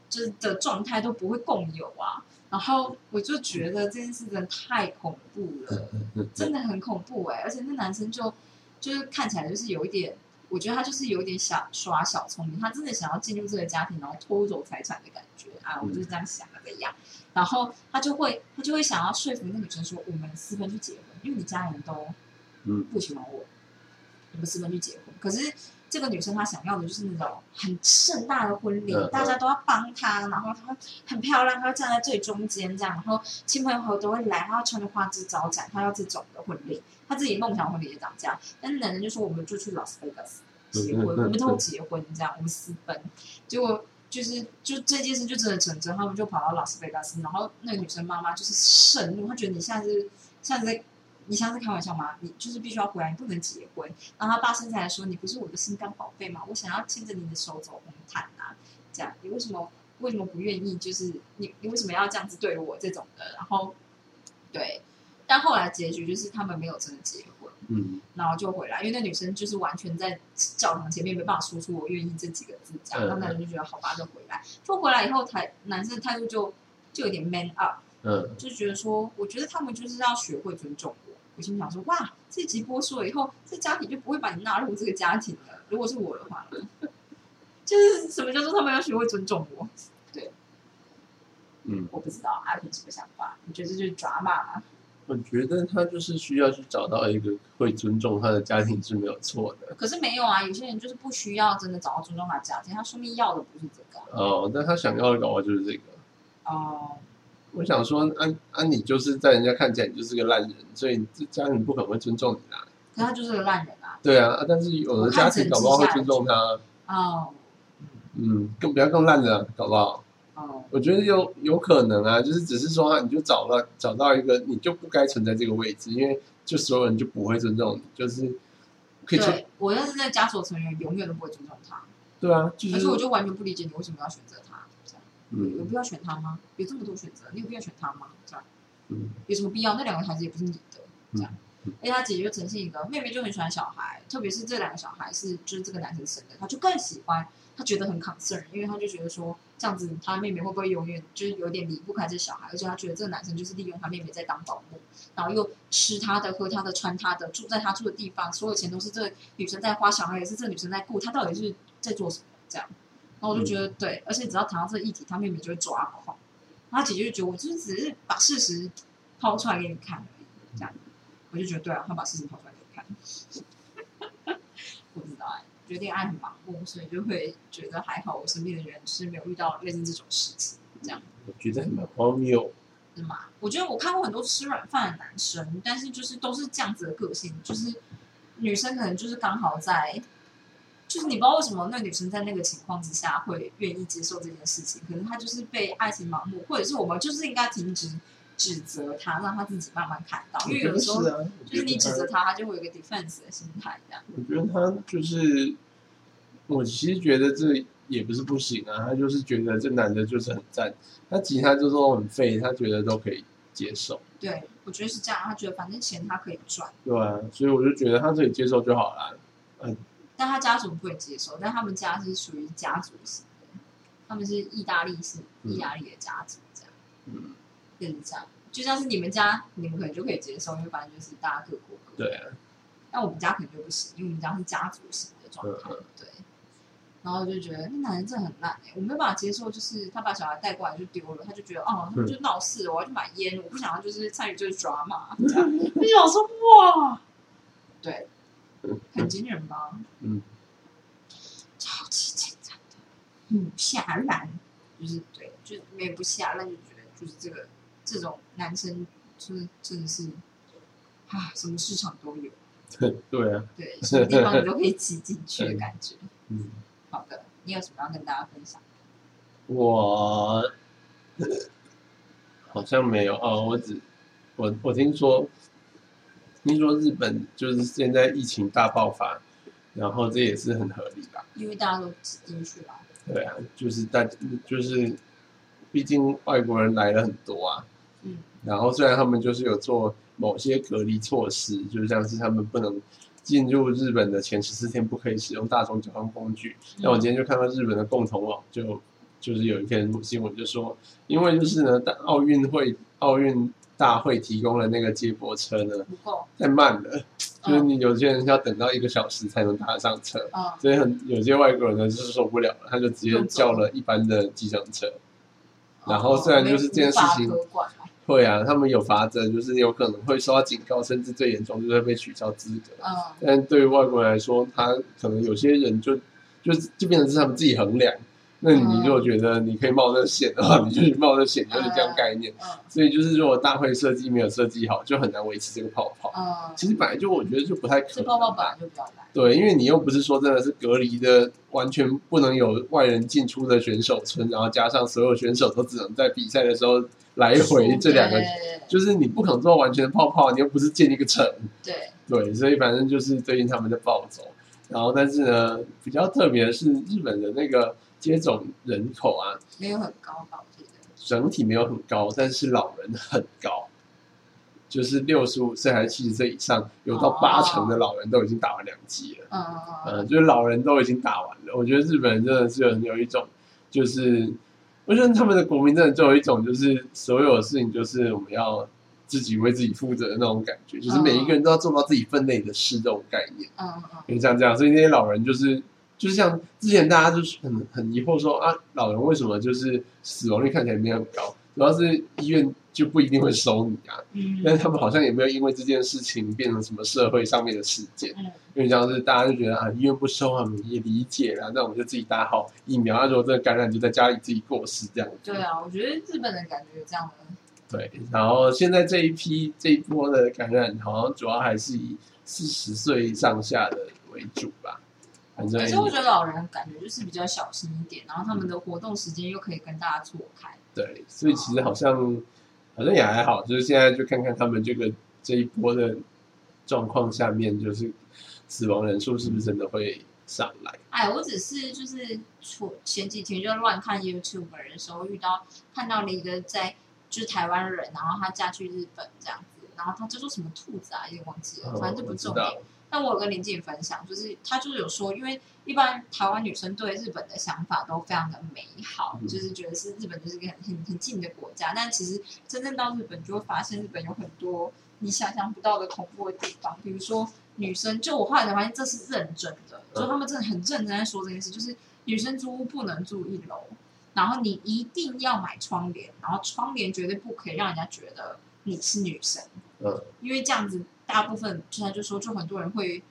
就是的状态都不会共有啊。然后我就觉得这件事真的太恐怖了，真的很恐怖哎、而且那男生就就是看起来就是有一点，我觉得他就是有一点想耍小聪明，他真的想要进入这个家庭，然后偷走财产的感觉啊，我就是这样想的呀。然后他就会他就会想要说服那女生说，我们私奔去结婚，因为你家人都嗯不喜欢我，我们私奔去结婚。可是这个女生她想要的就是那种很盛大的婚礼，大家都要帮她，然后她很漂亮，她会站在最中间这样，然后亲朋好友都会来，她要穿着花枝招展，她要这种的婚礼。她自己梦想婚礼也长这样，但是男人就说我们就去拉斯维加斯结婚，我们都结婚这样，我们私奔。结果就是就这件事就真的成真，他们就跑到拉斯维加斯，然后那个女生妈妈就是盛怒，她觉得你现在是现在在你像在在开玩笑吗？你就是必须要回来，你不能结婚。然后他爸生下来说：“你不是我的心肝宝贝吗？我想要牵着你的手走红毯啊！这样，你为什么为什么不愿意？就是你你为什么要这样子对我这种的？然后对，但后来结局就是他们没有真的结婚。嗯然后就回来，因为那女生就是完全在教堂前面没办法说出“我愿意”这几个字，这样，嗯那男生就觉得好吧，就回来。就回来以后，台男生的态度就就有点 man up，嗯，就觉得说，我觉得他们就是要学会尊重我。我心想说，哇，这集播出了以后，这家庭就不会把你纳入这个家庭了。如果是我的话，就是什么叫做他们要学会尊重我？对嗯，我不知道阿平什么想法？你觉得这就是抓马吗？我觉得他就是需要去找到一个会尊重他的家庭是没有错的。可是没有啊，有些人就是不需要真的找到尊重他的家庭，他说明要的不是这个。哦，但他想要的搞就是这个。哦、我想说，安、安、你就是在人家看起来你就是个烂人，所以这家人不可能会尊重你啦。可他就是个烂人啊。对啊，啊但是有的家庭搞不好会尊重他，哦嗯，更不要更烂的啊，搞不好。哦，我觉得有有可能啊，就是只是说你就找了找到一个你就不该存在这个位置，因为就所有人就不会尊重你，就是可以说对我要是那家属成员，永远都不会尊重他，对啊，就是而且我就完全不理解你为什么要选择他。有嗯必要选他吗？有这么多选择，你有必要选他吗？这样嗯有什么必要？那两个孩子也不是你的，这样嗯。而且他姐姐就呈现一个妹妹就很喜欢小孩，特别是这两个小孩是就是这个男生生的，他就更喜欢，他觉得很 concern，因为他就觉得说这样子他妹妹会不会永远就是有点离不开这小孩，而且他觉得这个男生就是利用他妹妹在当保姆，然后又吃他的、喝他的、穿他的，住在他住的地方，所有钱都是这个女生在花，小孩也是这个女生在顾，他到底是在做什么？这样，然后我就觉得对，而且只要谈到这个议题，他妹妹就会抓狂。然后他姐姐就觉得我就是只是把事实抛出来给你看而已，这样，我就觉得对啊，他把事实抛出来给你看。我 不知道哎、觉得恋爱很盲目，所以就会觉得还好，我身边的人是没有遇到类似这种事情，这样我觉得还蛮荒谬。是吗？我觉得我看过很多吃软饭的男生，但是就是都是这样子的个性，就是女生可能就是刚好在。就是你不知道为什么那个女生在那个情况之下会愿意接受这件事情，可能她就是被爱情盲目，或者是我们就是应该停止指责她，让她自己慢慢看到。因为有的时候就是你指责她，她就会有一个 defense 的心态，这样。我觉得她就是，我其实觉得这也不是不行啊，她就是觉得这男的就是很赞，他其他就都很废，他觉得都可以接受，对，我觉得是这样。她觉得反正钱她可以赚，对啊，所以我就觉得他自己接受就好啦。但他家族不会接受，但他们家是属于家族型的，他们是意大利式嗯意大利的家族，这样。嗯，就是这样，就像是你们家，你们可能就可以接受，因为反正就是大家各过各。对啊，但我们家可能就不行，因为我们家是家族型的状态，嗯对。然后就觉得那男人真的很烂哎、我没有办法接受，就是他把小孩带过来就丢了，他就觉得哦，他们就闹事，我要去买烟，我不想要就是参与这个 drama，这样。我就想说哇，对，很惊人吧？嗯，超级精彩的，嗯，下烂，就是对，就是没有不下烂，就觉得就是这个这种男生，就是真的是啊，什么市场都有，对啊，对，什么地方你都可以挤进去的感觉。嗯，好的，你有什么要跟大家分享？我好像没有哦，我只我我听说，听说日本就是现在疫情大爆发，然后这也是很合理吧？因为大家都挤进去了，对啊，就是大就是，毕竟外国人来了很多啊，嗯然后虽然他们就是有做某些隔离措施，就像是他们不能进入日本的前十四天不可以使用大众交通工具。那我今天就看到日本的共同网就就是有一篇新闻就说，因为就是呢，大奥运会奥运大会提供了那个接驳车呢不够，太慢了，就是你有些人要等到一个小时才能搭上车。嗯所以很有些外国人呢就是受不了了，他就直接叫了一般的计程车。然后虽然就是这件事情会啊，他们有罚则，就是有可能会受到警告，甚至最严重就是会被取消资格。嗯但对于外国人来说，他可能有些人就就就变成是他们自己衡量。那你如果觉得你可以冒这险的话，你就去冒这险，就是这样概念。嗯所以就是如果大会设计没有设计好，就很难维持这个泡泡。嗯，其实本来就我觉得就不太可能这泡泡本来就比较难。对，因为你又不是说真的是隔离的，完全不能有外人进出的选手村，然后加上所有选手都只能在比赛的时候来回这两个，就是你不可能做完全的泡泡，你又不是建一个城，对，对，所以反正就是最近他们在暴走，然后但是呢，比较特别的是日本的那个接种人口啊，没有很高吧，我记得。整体没有很高，但是老人很高，就是六十五岁还是七十岁以上，有到八成的老人都已经打完两剂了。嗯嗯呃，嗯就是老人都已经打完了。我觉得日本人真的是有有一种，就是我觉得他们的国民真的就有一种，就是所有的事情就是我们要自己为自己负责的那种感觉，就是每一个人都要做到自己分内的事这种概念。嗯嗯嗯，就像这样，所以那些老人就是就是像之前大家就是很很疑惑说啊，老人为什么就是死亡率看起来没有很高？主要是医院就不一定会收你啊。嗯但是他们好像也没有因为这件事情变成什么社会上面的事件，嗯因为像是大家就觉得啊，医院不收啊，我们也理解啦，那我们就自己打好疫苗，啊，如果真的感染就在家里自己过世这样子。对啊，我觉得日本人感觉有这样的，对，然后现在这一批这一波的感染，好像主要还是以四十岁上下的为主吧。反正可是我觉得老人感觉就是比较小心一点，然后他们的活动时间又可以跟大家错开。对，所以其实好像好像也还好，就是现在就看看他们这个这一波的状况下面，就是死亡人数是不是真的会上来？哎，我只是就是前前几天就乱看 YouTube 的时候，遇到看到了一个在就是台湾人，然后他嫁去日本这样子，然后他叫做什么兔子啊，有点忘记了，反正就不重点。哦我知道但我有跟林静分享，就是她就是有说，因为一般台湾女生对日本的想法都非常的美好，嗯。就是觉得是日本就是一个很很很近的国家，但其实真正到日本就会发现日本有很多你想象不到的恐怖的地方，比如说女生，就我后来才发现这是认真的，就他们真的很认真在说这件事，就是女生租屋不能住一楼，然后你一定要买窗帘，然后窗帘绝对不可以让人家觉得你是女生，嗯，因为这样子大部分就他就说，就很多人会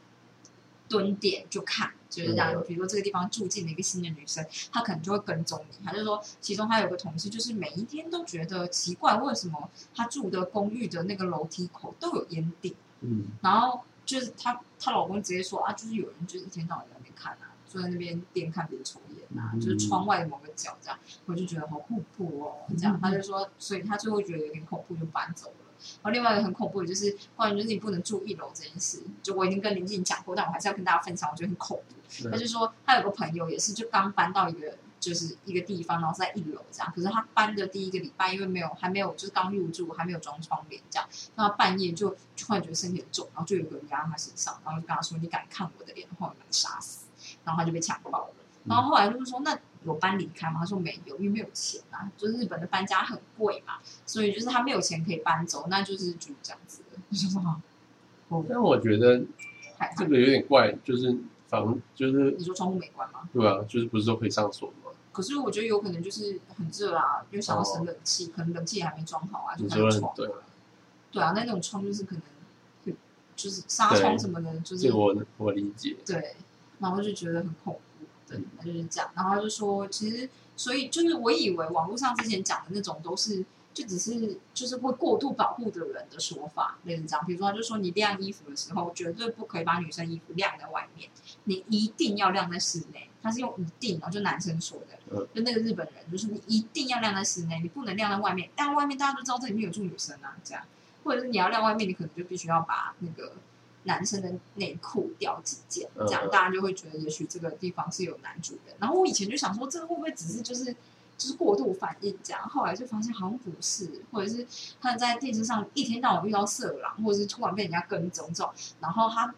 蹲点就看，就是这样。嗯比如说这个地方住进了一个新的女生，她可能就会跟踪你。她就说，其中他有个同事，就是每一天都觉得奇怪，为什么她住的公寓的那个楼梯口都有烟蒂？嗯，然后就是她她老公直接说啊，就是有人就是一天到晚在那边看啊，坐在那边边看边抽烟啊，嗯就是窗外的某个角这样，我就觉得好恐怖哦，这样他就说，所以他最后觉得有点恐怖，就搬走了。然后另外一个很恐怖的就是关于就是你不能住一楼这件事，就我已经跟林静讲过，但我还是要跟大家分享，我觉得很恐怖。是他就说他有个朋友也是就刚搬到一个就是一个地方，然后是在一楼这样。可是他搬的第一个礼拜，因为没有还没有就是刚入住，还没有装窗帘这样，那他半夜就就突然觉得身体很重，然后就有个人压在他身上，然后就跟他说：“你敢看我的脸的话，我把你杀死。”然后他就被强暴了。然后后来就是说，那有搬离开吗？他说没有，因为没有钱啊，就是日本的搬家很贵嘛，所以就是他没有钱可以搬走，那就是就这样子的。就说啊，哦，但我觉得。这个有点怪，就是房就是你说窗户没关吗？对啊，就是不是都可以上锁吗？可是我觉得有可能就是很热啊，又想要省冷气，可能冷气也还没装好啊，就开窗。的对，对啊，那种窗就是可能会就是纱窗什么的，就是这个我我理解。对，然后就觉得很恐怖，对，他就是这样。然后他就说，其实所以就是我以为网络上之前讲的那种都是就只是就是会过度保护的人的说法，类似这样。比如说，他就说你晾衣服的时候，绝对不可以把女生衣服晾在外面，你一定要晾在室内。他是用一定，然后就男生说的，嗯就那个日本人，就是你一定要晾在室内，你不能晾在外面，晾在外面大家都知道这里面有住女生啊，这样。或者是你要晾外面，你可能就必须要把那个男生的内裤掉几件，这样嗯大家就会觉得也许这个地方是有男主人。然后我以前就想说，这个会不会只是就是就是过度反应这样。后来就发现好像不是，或者是他在电视上一天到晚遇到色狼，或者是突然被人家跟踪这种，然后他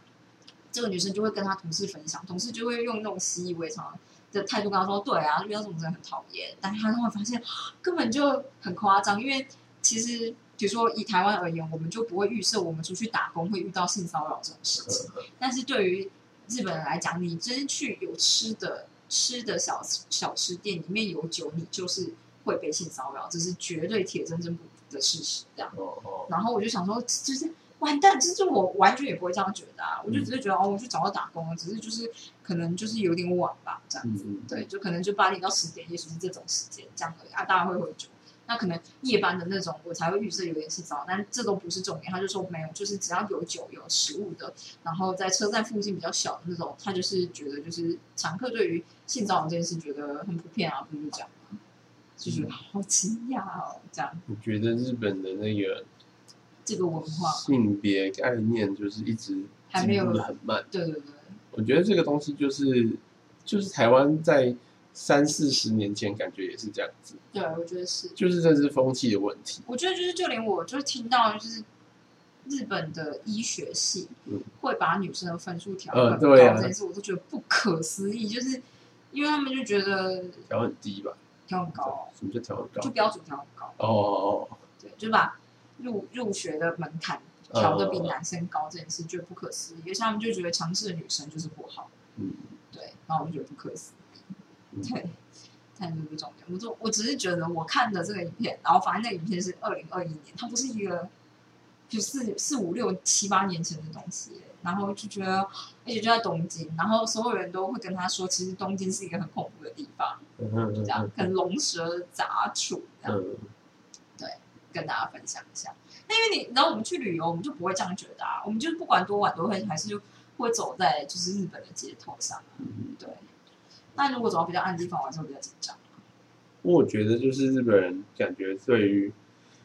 这个女生就会跟他同事分享，同事就会用那种习以为常的态度跟他说：“对啊，遇到这种人很讨厌。”但是他会发现 根本就很夸张，因为其实比如说以台湾而言，我们就不会预设我们出去打工会遇到性骚扰这种事情。但是对于日本人来讲，你真去有吃的吃的小小吃店里面有酒，你就是会被性骚扰，这是绝对铁铮铮不的事实。这样，然后我就想说，就是完蛋，就是我完全也不会这样觉得啊，我就只是觉得哦，我去找到打工了，只是就是可能就是有点晚吧，这样子，对，就可能就八点到十点，也许是这种时间这样而已啊，大家会喝酒。那可能夜班的那种，我才会预设有点性骚扰，但这都不是重点。他就说没有，就是只要有酒有食物的，然后在车站附近比较小的那种，他就是觉得就是常客对于性骚扰这件事觉得很普遍啊，不是就这样吗？就觉得好惊讶哦，这样我觉得日本的那个这个文化，性别概念就是一直还没有很慢。对对对，我觉得这个东西就是就是台湾在三四十年前感觉也是这样子，对，我觉得是。就是这是风气的问题。我觉得就是就连我就是听到就是日本的医学系嗯会把女生的分数调呃很高这件事，我都觉得不可思议，就是因为他们就觉得调很低吧？调很高，什么叫调很高？就标准调很高，哦哦哦，对，就把入入学的门槛调的比男生高这件事，觉得不可思议，而且他们就觉得强势的女生就是不好，嗯，对，然后我就觉得不可思议，嗯对。但这不重要，我就我只是觉得我看的这个影片，然后反正那个影片是二零二一年，它不是一个就四四五六七八年前的东西，然后就觉得，而且就在东京，然后所有人都会跟他说，其实东京是一个很恐怖的地方，嗯嗯这样嗯跟龙蛇杂处这样嗯，跟大家分享一下。那因为你，然后我们去旅游，我们就不会这样觉得啊，我们就不管多晚都会还是会走在就是日本的街头上对。那如果走到比较暗的地方，我还是会比较紧张。我觉得就是日本人感觉对于，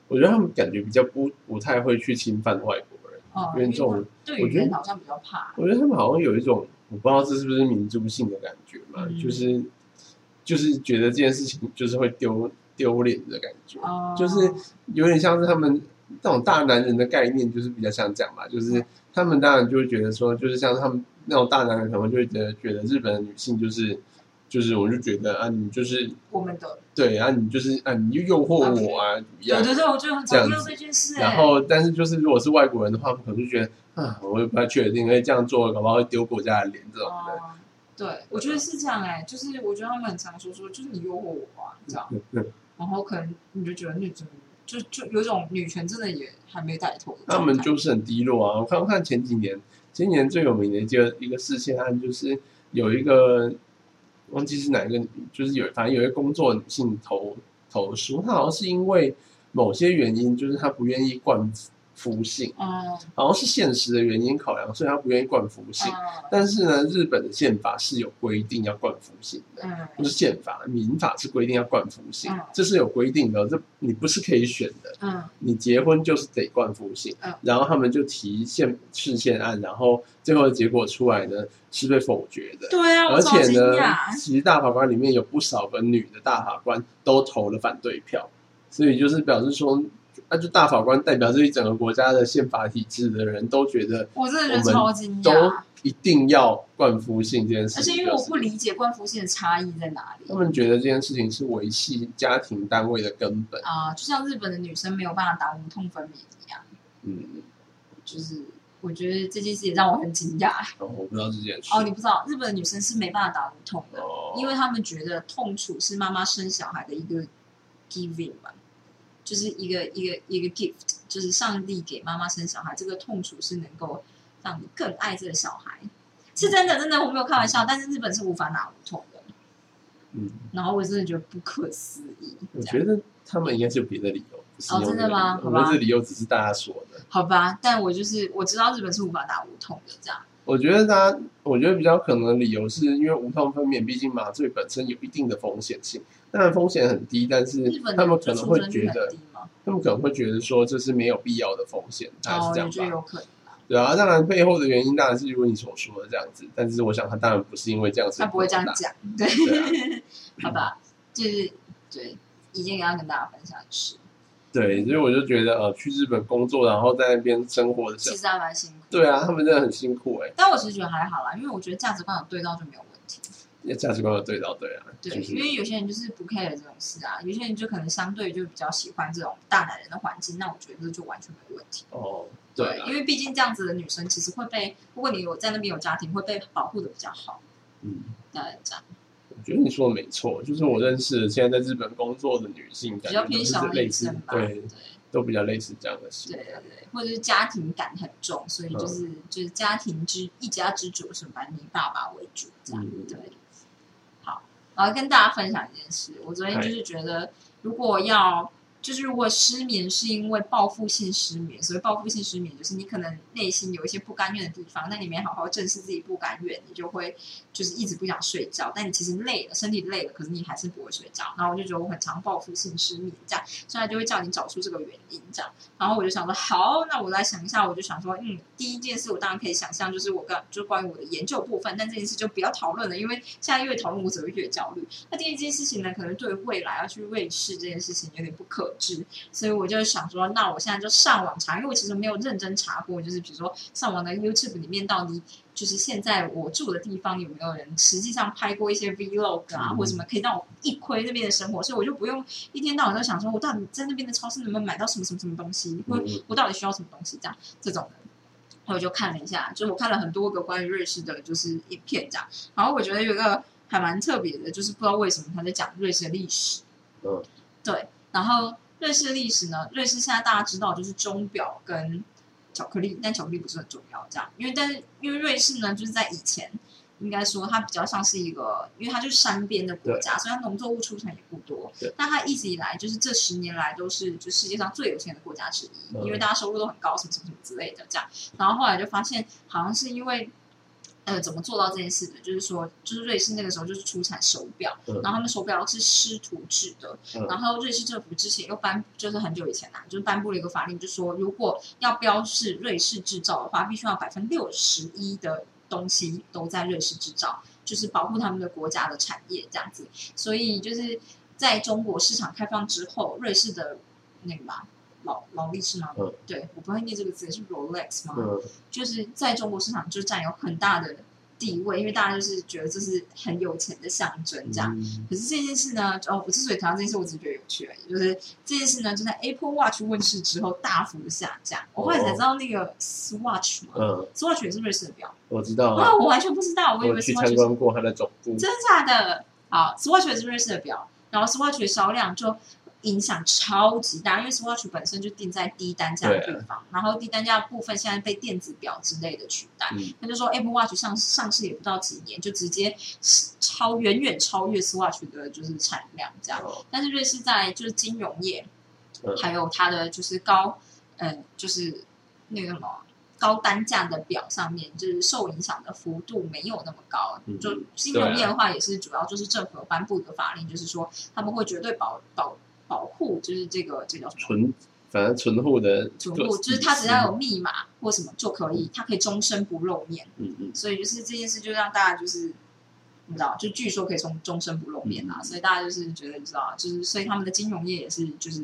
我觉得他们感觉比较不不太会去侵犯外国人，嗯，因为这种我觉得言好像比较怕。我觉得他们好像有一种我不知道这是不是民族性的感觉嘛，嗯就是就是觉得这件事情就是会丢丢脸的感觉，哦就是有点像是他们那种大男人的概念，就是比较像这样吧，就是他们当然就会觉得说，就是像他们那种大男人可能就会觉得觉得日本的女性就是就是我就觉得啊，你就是我们的，对啊，你就是啊，你就诱惑我啊，怎么样？对对对，我觉得很这样子常用这件事、欸。然后，但是就是如果是外国人的话，可能就觉得啊，我也不太确定，因为这样做搞不好会丢国家的脸这种的。哦，对，我觉得是这样哎、就是我觉得他们很常说说，就是你诱惑我啊，这样，嗯然后可能你就觉得那种就就有一种女权真的也还没带头的他们就是很低落啊！我看我看前几年，前几年最有名的一个一个事件案，就是有一个忘记是哪一个，就是有反正有一个工作女性投投书，她好像是因为某些原因，就是她不愿意灌夫性，嗯。好像是现实的原因考量，所以他不愿意灌夫性。嗯。但是呢，日本的宪法是有规定要灌夫性的。嗯。不是宪法，民法是规定要灌夫性，嗯。这是有规定的，这你不是可以选的。嗯。你结婚就是得灌夫性，嗯。然后他们就提宪事宪案，然后最后的结果出来呢是被否决的，对啊，而且呢，其实大法官里面有不少个女的大法官都投了反对票，所以就是表示说，那、就大法官代表这一整个国家的宪法体制的人都觉得我真的觉得超惊都讶，一定要灌夫性这件事情、就是，而且因为我不理解冠夫性的差异在哪里他们觉得这件事情是维系家庭单位的根本。啊、就像日本的女生没有办法打无痛分娩一样，嗯，就是我觉得这件事也让我很惊讶。哦我不知道这件事。哦，你不知道，日本的女生是没办法打无痛的，哦因为他们觉得痛楚是妈妈生小孩的一个 giving 嘛，就是一个一个一个 gift，就是上帝给妈妈生小孩，这个痛楚是能够让你更爱这个小孩，是真的，真的我没有开玩笑。但是日本是无法拿无痛的，嗯，然后我真的觉得不可思议。我觉得他们应该是有别的理由，哦真的吗我觉得好吧这理由只是大家说的。好吧，但我就是我知道日本是无法拿无痛的，这样。我觉得大家，我觉得比较可能的理由是因为无痛分娩，毕竟麻醉本身有一定的风险性，当然风险很低，但是他们可能会觉得？他们可能会觉得说这是没有必要的风险，大概是哦，这样吧。有可能啊，对啊，当然背后的原因当然是如你所说的这样子，但是我想他当然不是因为这样子，他不会这样讲，对。对啊好吧，就是对，一件要跟大家分享的事，对，所以我就觉得呃，去日本工作，然后在那边生活的时候，其实还蛮辛苦。对啊，他们真的很辛苦哎、但我其实觉得还好啦，因为我觉得价值观有对到就没有问题。欸，价值观有对到对啊，对，就是因为有些人就是不 care 这种事啊，有些人就可能相对就比较喜欢这种大男人的环境，那我觉得这就完全没问题。哦，对啊因，为毕竟这样子的女生其实会被，如果你有在那边有家庭，会被保护的比较好。嗯。大概这样，我觉得你说的没错，就是我认识的现在在日本工作的女性，比较感觉都是偏小类似女生，对，都比较类似这样的事对。对对，或者是家庭感很重，所以嗯就是、就是家庭之一家之主是反正以爸爸为主这样。嗯对，好，然后跟大家分享一件事，我昨天就是觉得，如果要就是如果失眠是因为报复性失眠，所谓报复性失眠就是你可能内心有一些不甘愿的地方，但你没好好正视自己不甘愿，你就会就是一直不想睡觉，但你其实累了，身体累了，可是你还是不会睡觉。然后我就觉得我很常报复性失眠这样，所以他就会叫你找出这个原因这样。然后我就想说，好，那我来想一下，我就想说，嗯，第一件事我当然可以想象，就是我跟就关于我的研究部分，但这件事就不要讨论了，因为现在越讨论我只会越焦虑。那第一件事情呢，可能对未来要去瑞士这件事情有点不可知，所以我就想说，那我现在就上网查，因为我其实没有认真查过，就是比如说上网的 YouTube 里面到底就是现在我住的地方有没有人实际上拍过一些 Vlog 啊，嗯或者什么可以让我一窥那边的生活，所以我就不用一天到晚都想说，我到底在那边的超市能不能买到什么什么什么东西，或嗯我到底需要什么东西，这样这种的。然后我就看了一下，就是我看了很多个关于瑞士的，就是影片这样。然后我觉得有一个还蛮特别的，就是不知道为什么他在讲瑞士的历史。嗯，对。然后瑞士的历史呢，瑞士现在大家知道就是钟表跟巧克力，但巧克力不是很重要，这样。因为但是因为瑞士呢，就是在以前应该说它比较像是一个，因为它就是山边的国家，所以它农作物出产也不多对。但它一直以来就是这十年来都是就世界上最有钱的国家之一，嗯因为大家收入都很高，什么什么什么之类的这样。然后后来就发现，好像是因为。呃，怎么做到这件事的？就是说，就是瑞士那个时候就是出产手表，嗯然后他们手表是师徒制的，嗯然后瑞士政府之前又颁，就是很久以前啦、就是颁布了一个法令，就说如果要标示瑞士制造的话，必须要百分之六十一的东西都在瑞士制造，就是保护他们的国家的产业这样子。所以就是在中国市场开放之后，瑞士的那个嘛。劳劳力士吗？嗯对，我不会念这个字，是 Rolex 吗？嗯，就是在中国市场就占有很大的地位，因为大家就是觉得这是很有钱的象征，这样。嗯可是这件事呢，哦，我之所以谈到这件事，我只是觉得有趣而已。就是这件事呢，就在 Apple Watch 问世之后大幅的下降。我后来才知道那个 Swatch 嘛、嗯，s w a t c h 也是瑞士的表。我知道哇，啊，我完全不知道，我以为我去 Swatch 参是观过它的总部，真的假的？好，Swatch 也是瑞士的表，然后 Swatch 的销量就影响超级大，因为 Swatch 本身就定在低单价的地方，然后低单价的部分现在被电子表之类的取代。嗯他就说 Apple Watch 上上市也不到几年，就直接超远远超越 Swatch 的就是产量这样。哦但是瑞士在就是金融业，嗯还有它的就是高，嗯，就是那个什么高单价的表上面，就是受影响的幅度没有那么高。嗯就金融业的话，也是主要就是政府颁布的法令，就是说他们会绝对保保保护，就是这个这个叫什么？存，反正存户的存户，就是他只要有密码或什么就可以，他可以终身不露面。嗯嗯所以就是这件事就让大家就是你知道，就据说可以从终身不露面啊，所以大家就是觉得你知道，就是所以他们的金融业也是就是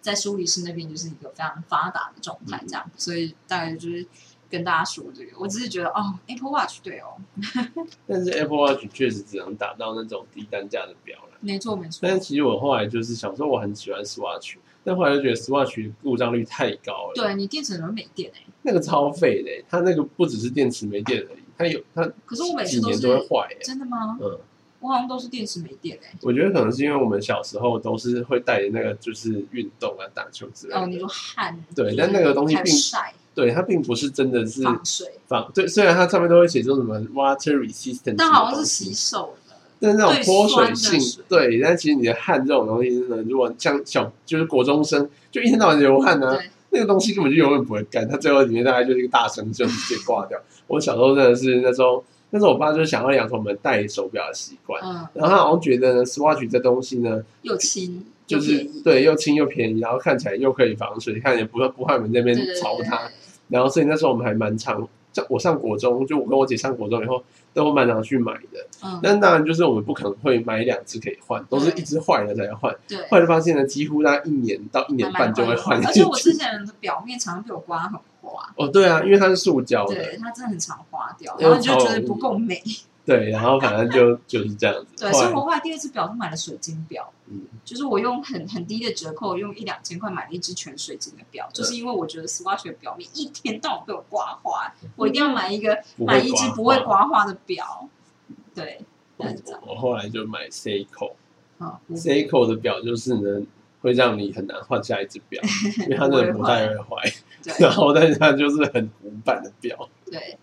在苏黎世那边就是一个非常发达的状态，这样，所以大概就是跟大家说这个，我只是觉得哦，Apple Watch 对哦，但是 Apple Watch 确实只能达到那种低单价的表了。没错没错。但，是其实我后来就是想说，我很喜欢 Swatch，但后来就觉得 Swatch 故障率太高了，对你电池很容易没电哎、那个超废的欸，它那个不只是电池没电而已，它有它可是我每几次都是年都会坏欸。真的吗？嗯，我好像都是电池没电哎、我觉得可能是因为我们小时候都是会带着那个就是运动啊、打球之类哦，你的说，汗，对但那个东西晒对，它并不是真的是防水，防对，虽然它上面都会写说什么 water resistant，但好像是洗手的，但是那种对脱水性水，对，但其实你的汗这种东西真的，如果像小就是国中生，就一天到晚流汗呢、对，那个东西根本就永远不会干，它最后里面大概就是一个大生就直接挂掉。我小时候真的是那时候，那时候我爸就是想要养成我们戴手表的习惯，嗯，然后他好像觉得呢，Swatch 这东西呢，又轻就是对又轻又便宜，然后看起来又可以防水，看也不会不会我们那边对对对吵它对对，然后所以那时候我们还蛮常在我上国中，就我跟我姐上国中以后，都蛮常去买的。嗯，但当然就是我们不可能会买两只可以换，都是一只坏了才换。对，坏了发现呢，几乎大概一年到一年半就会换而且我之前的表面常常被我刮很花。哦，对啊，因为它是塑胶的，对，它真的很常花掉，然后你就觉得不够美。对，然后反正就就是这样子。对，所以我后来第二次表是买了水晶表，嗯，就是我用很很低的折扣，用一两千块买了一只全水晶的表，就是因为我觉得 Swatch 的表面一天到晚被我刮花，我一定要买一个买一只不会刮花的表。对，我后来就买 Seiko，Seiko 的表就是呢会让你很难换下一只表，因为它真的不太会坏，然后但是它就是很古板的表。对。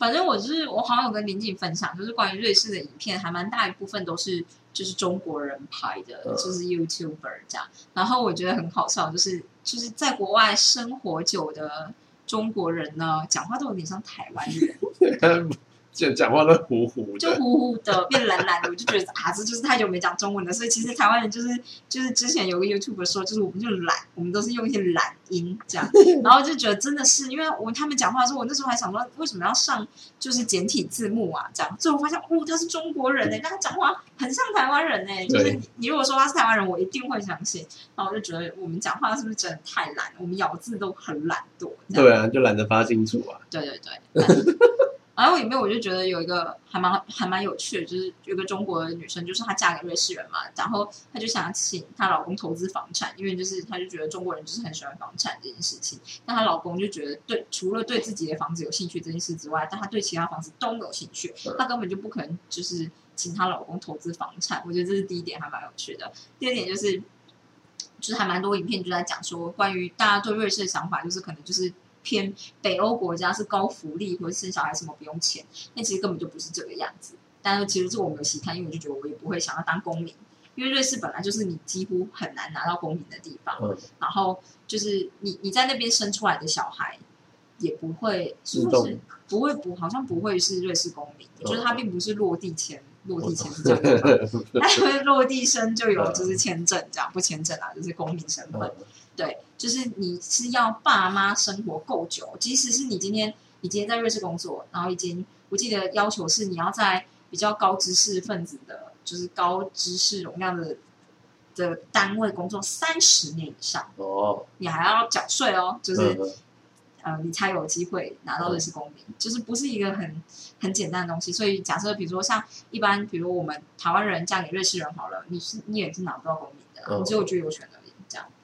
反正我就是我好像有跟林静分享，就是关于瑞士的影片，还蛮大一部分都是就是中国人拍的，就是 YouTuber 这样。然后我觉得很好笑，就是就是在国外生活久的中国人呢，讲话都有点像台湾人。讲讲话都糊糊的，就糊糊的变懒懒的，我就觉得啊，这就是太久没讲中文了。所以其实台湾人就是就是之前有个 YouTube 说，就是 我们就懒，我们都是用一些懒音这样，然后就觉得真的是，因为我他们讲话的时候，我那时候还想说，为什么要上就是简体字幕啊？这样，最后发现哦，他是中国人哎，但他讲话很像台湾人哎，就是你如果说他是台湾人，我一定会相信。然后我就觉得我们讲话是不是真的太懒？我们咬字都很懒惰。对啊，就懒得发清楚啊。对对对。然后里面我就觉得有一个还蛮还蛮有趣的，就是有个中国的女生，就是她嫁给瑞士人嘛，然后她就想请她老公投资房产，因为就是她就觉得中国人就是很喜欢房产这件事情。但她老公就觉得对，除了对自己的房子有兴趣这件事之外，但她对其他房子都没有兴趣，她根本就不可能就是请她老公投资房产。我觉得这是第一点，还蛮有趣的。第二点就是，就是还蛮多影片就在讲说，关于大家对瑞士的想法，就是可能就是。偏北欧国家是高福利或者生小孩什么不用钱，那其实根本就不是这个样子。但是其实这我没有细看，因为我就觉得我也不会想要当公民，因为瑞士本来就是你几乎很难拿到公民的地方。然后就是你你在那边生出来的小孩也不会是不是不会不好像不会是瑞士公民，就是他并不是落地签落地签是这样的 他会落地生就有就是签证这样不签证啊就是公民身份。对，就是你是要爸妈生活够久，即使是你今天你今天在瑞士工作，然后已经我记得要求是你要在比较高知识分子的，就是高知识容量的的单位工作三十年以上哦，你还要缴税哦，就是呃你才有机会拿到瑞士公民，就是不是一个很很简单的东西。所以假设比如说像一般，比如我们台湾人嫁给瑞士人好了，你是你也是拿不到公民的，你只有居留权的。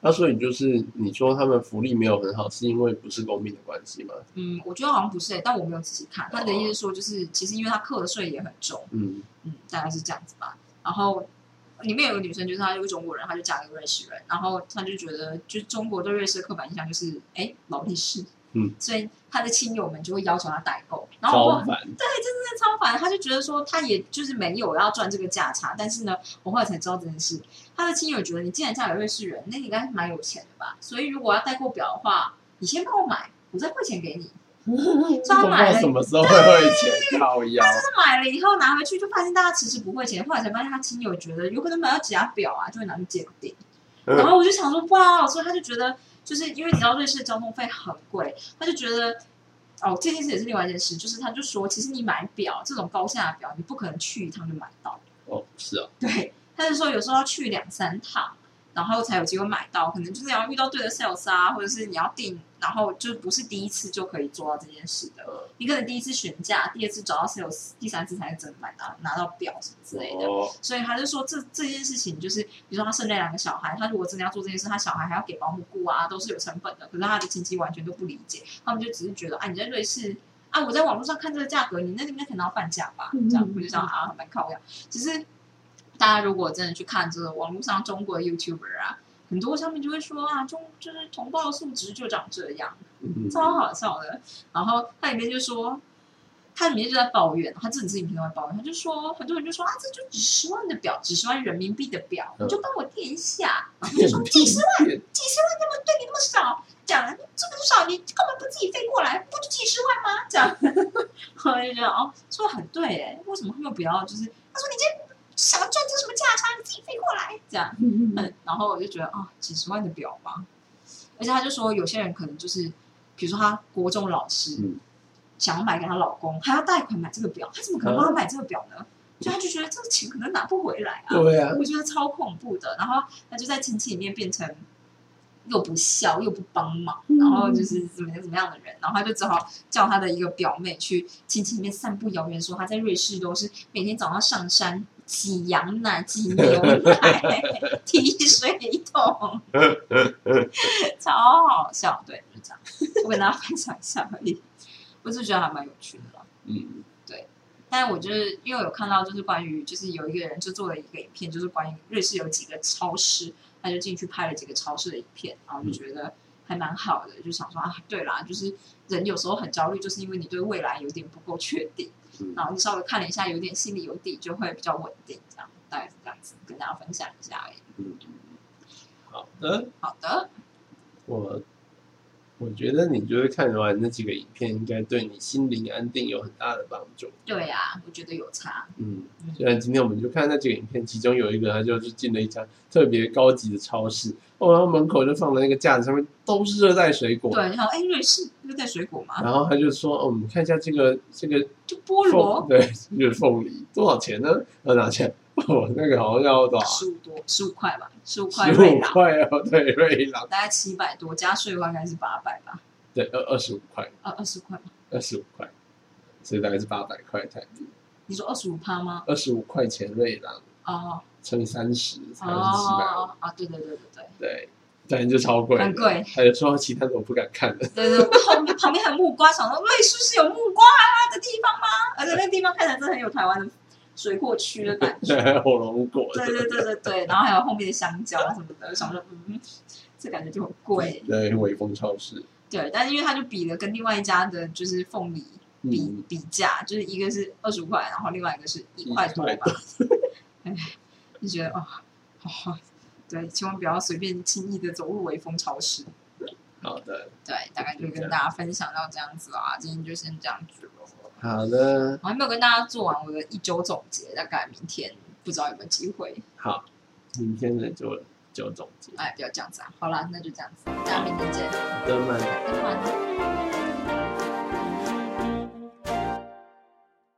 那所以就是你说他们福利没有很好，是因为不是公民的关系吗？嗯，我觉得好像不是诶，但我没有仔细看。他的意思说，就是其实因为他课的税也很重，嗯嗯，大概是这样子吧。然后里面有个女生，就是她是个中国人，她就嫁给瑞士人，然后她就觉得，就中国对瑞士的刻板印象就是，哎，劳力士。嗯，所以他的亲友们就会要求他代购，然后我对，真的是超烦。他就觉得说，他也就是没有要赚这个价差，但是呢，我后来才知道这件事。他的亲友觉得，你既然嫁给瑞士人，那你应该是蛮有钱的吧？所以如果要代购表的话，你先帮我买，我再汇钱给你。他买了什么时候会汇钱？靠腰。他就是买了以后拿回去，就发现大家迟迟不汇钱，后来才发现他亲友觉得有可能买到假表啊，就会拿去鉴定。然后我就想说，哇，所以他就觉得。就是因为你知道瑞士交通费很贵，他就觉得哦，这件事也是另外一件事。就是他就说，其实你买表这种高价的表，你不可能去一趟就买到。哦，是啊。对，他就说有时候要去两三趟。然后才有机会买到，可能就是要遇到对的 sales 啊，或者是你要订，然后就不是第一次就可以做到这件事的。你可能第一次询价，第二次找到 sales，第三次才是真的买拿拿到表什么之类的。所以他就说这这件事情就是，比如说他生那两个小孩，他如果真的要做这件事，他小孩还要给保姆雇啊，都是有成本的。可是他的亲戚完全都不理解，他们就只是觉得，啊，你在瑞士啊，我在网络上看这个价格，你那应该可能要半价吧？这样我就想啊，蛮靠样。其实。大家如果真的去看这个网络上中国的 YouTuber 啊，很多上面就会说啊，中就是同胞素质就长这样，超好笑的。然后它里面就说，它里面就在抱怨，他自己自己平常抱怨，他就说很多人就说啊，这就几十万的表，几十万人民币的表，你就帮我垫一下。然后就说几十万，几十万那么对你那么少，讲这么少，你根本不自己飞过来，不就几十万吗？这样，我就觉得哦，说的很对哎，为什么他们不要？就是他说你今天。想要赚这什么价差？你自己飞过来，这样。嗯，然后我就觉得啊，几十万的表吧，而且他就说，有些人可能就是，比如说他国中老师，想要买给她老公，还要贷款买这个表，他怎么可能帮他买这个表呢？就他就觉得这个钱可能拿不回来啊，对啊，我觉得超恐怖的。然后他就在亲戚里面变成又不孝又不帮忙，然后就是怎么样怎么样的人，然后他就只好叫他的一个表妹去亲戚里面散布谣言，说他在瑞士都是每天早上上山挤羊奶、挤牛奶、提水桶，超好笑。对，就这样，我跟大家分享一下而已。我是觉得还蛮有趣的啦。嗯，但我就是因为有看到，就是关于就是有一个人就做了一个影片，就是关于瑞士有几个超市，他就进去拍了几个超市的影片，然后就觉得还蛮好的，就想说啊，对啦，就是人有时候很焦虑，就是因为你对未来有点不够确定，嗯。然后你稍微看了一下，有点心里有底，就会比较稳定，这样大概是这样子，跟大家分享一下而已。嗯，好的，好的，我我觉得你就是看完那几个影片，应该对你心灵安定有很大的帮助。对呀、我觉得有差，嗯，虽然今天我们就看那几个影片，其中有一个他就是进了一家特别高级的超市，哦，然后门口就放了那个架子，上面都是热带水果。对，然后哎，瑞士热带水果嘛，然后他就说：“哦，我们看一下这个这个就菠萝凤，对，就是凤梨多少钱呢？要拿钱？哦，那个好像要多少？十五多，十五块吧，十五块十五。块哦，对，瑞郎，大概七百多，加税的话应该是八百吧，对，二二十五块，二，二十块吗？二十五块，所以大概是八百块台币，你说二十五趴吗？二十五块钱瑞郎哦乘以三十，才是七百，哦啊，对对对对对对，当然就超贵，很贵。还有说其他的我不敢看的，对对，旁边旁边还有木瓜，想说瑞士是有木瓜啊的地方吗？而且那地方看起来真的很有台湾的水果区的感觉。火龙果，对对对对对，然后还有后面的香蕉什么的，想说嗯，这感觉就很贵。对，微风超市，对，但是因为他就比了跟另外一家的就是凤梨比、嗯，比价，就是一个是二十五块，然后另外一个是一块多吧。哎，就觉得哦，好、对，千万不要随便轻易的走入微风超市。好的，对，大概就跟大家分享到这样子啦，今天就先这样子了。好的，我还没有跟大家做完我的一周总结，大概明天不知道有没有机会。好，明天呢就就总结，哎，不要这样子啊！好啦，那就这样子，大家明天见。拜拜。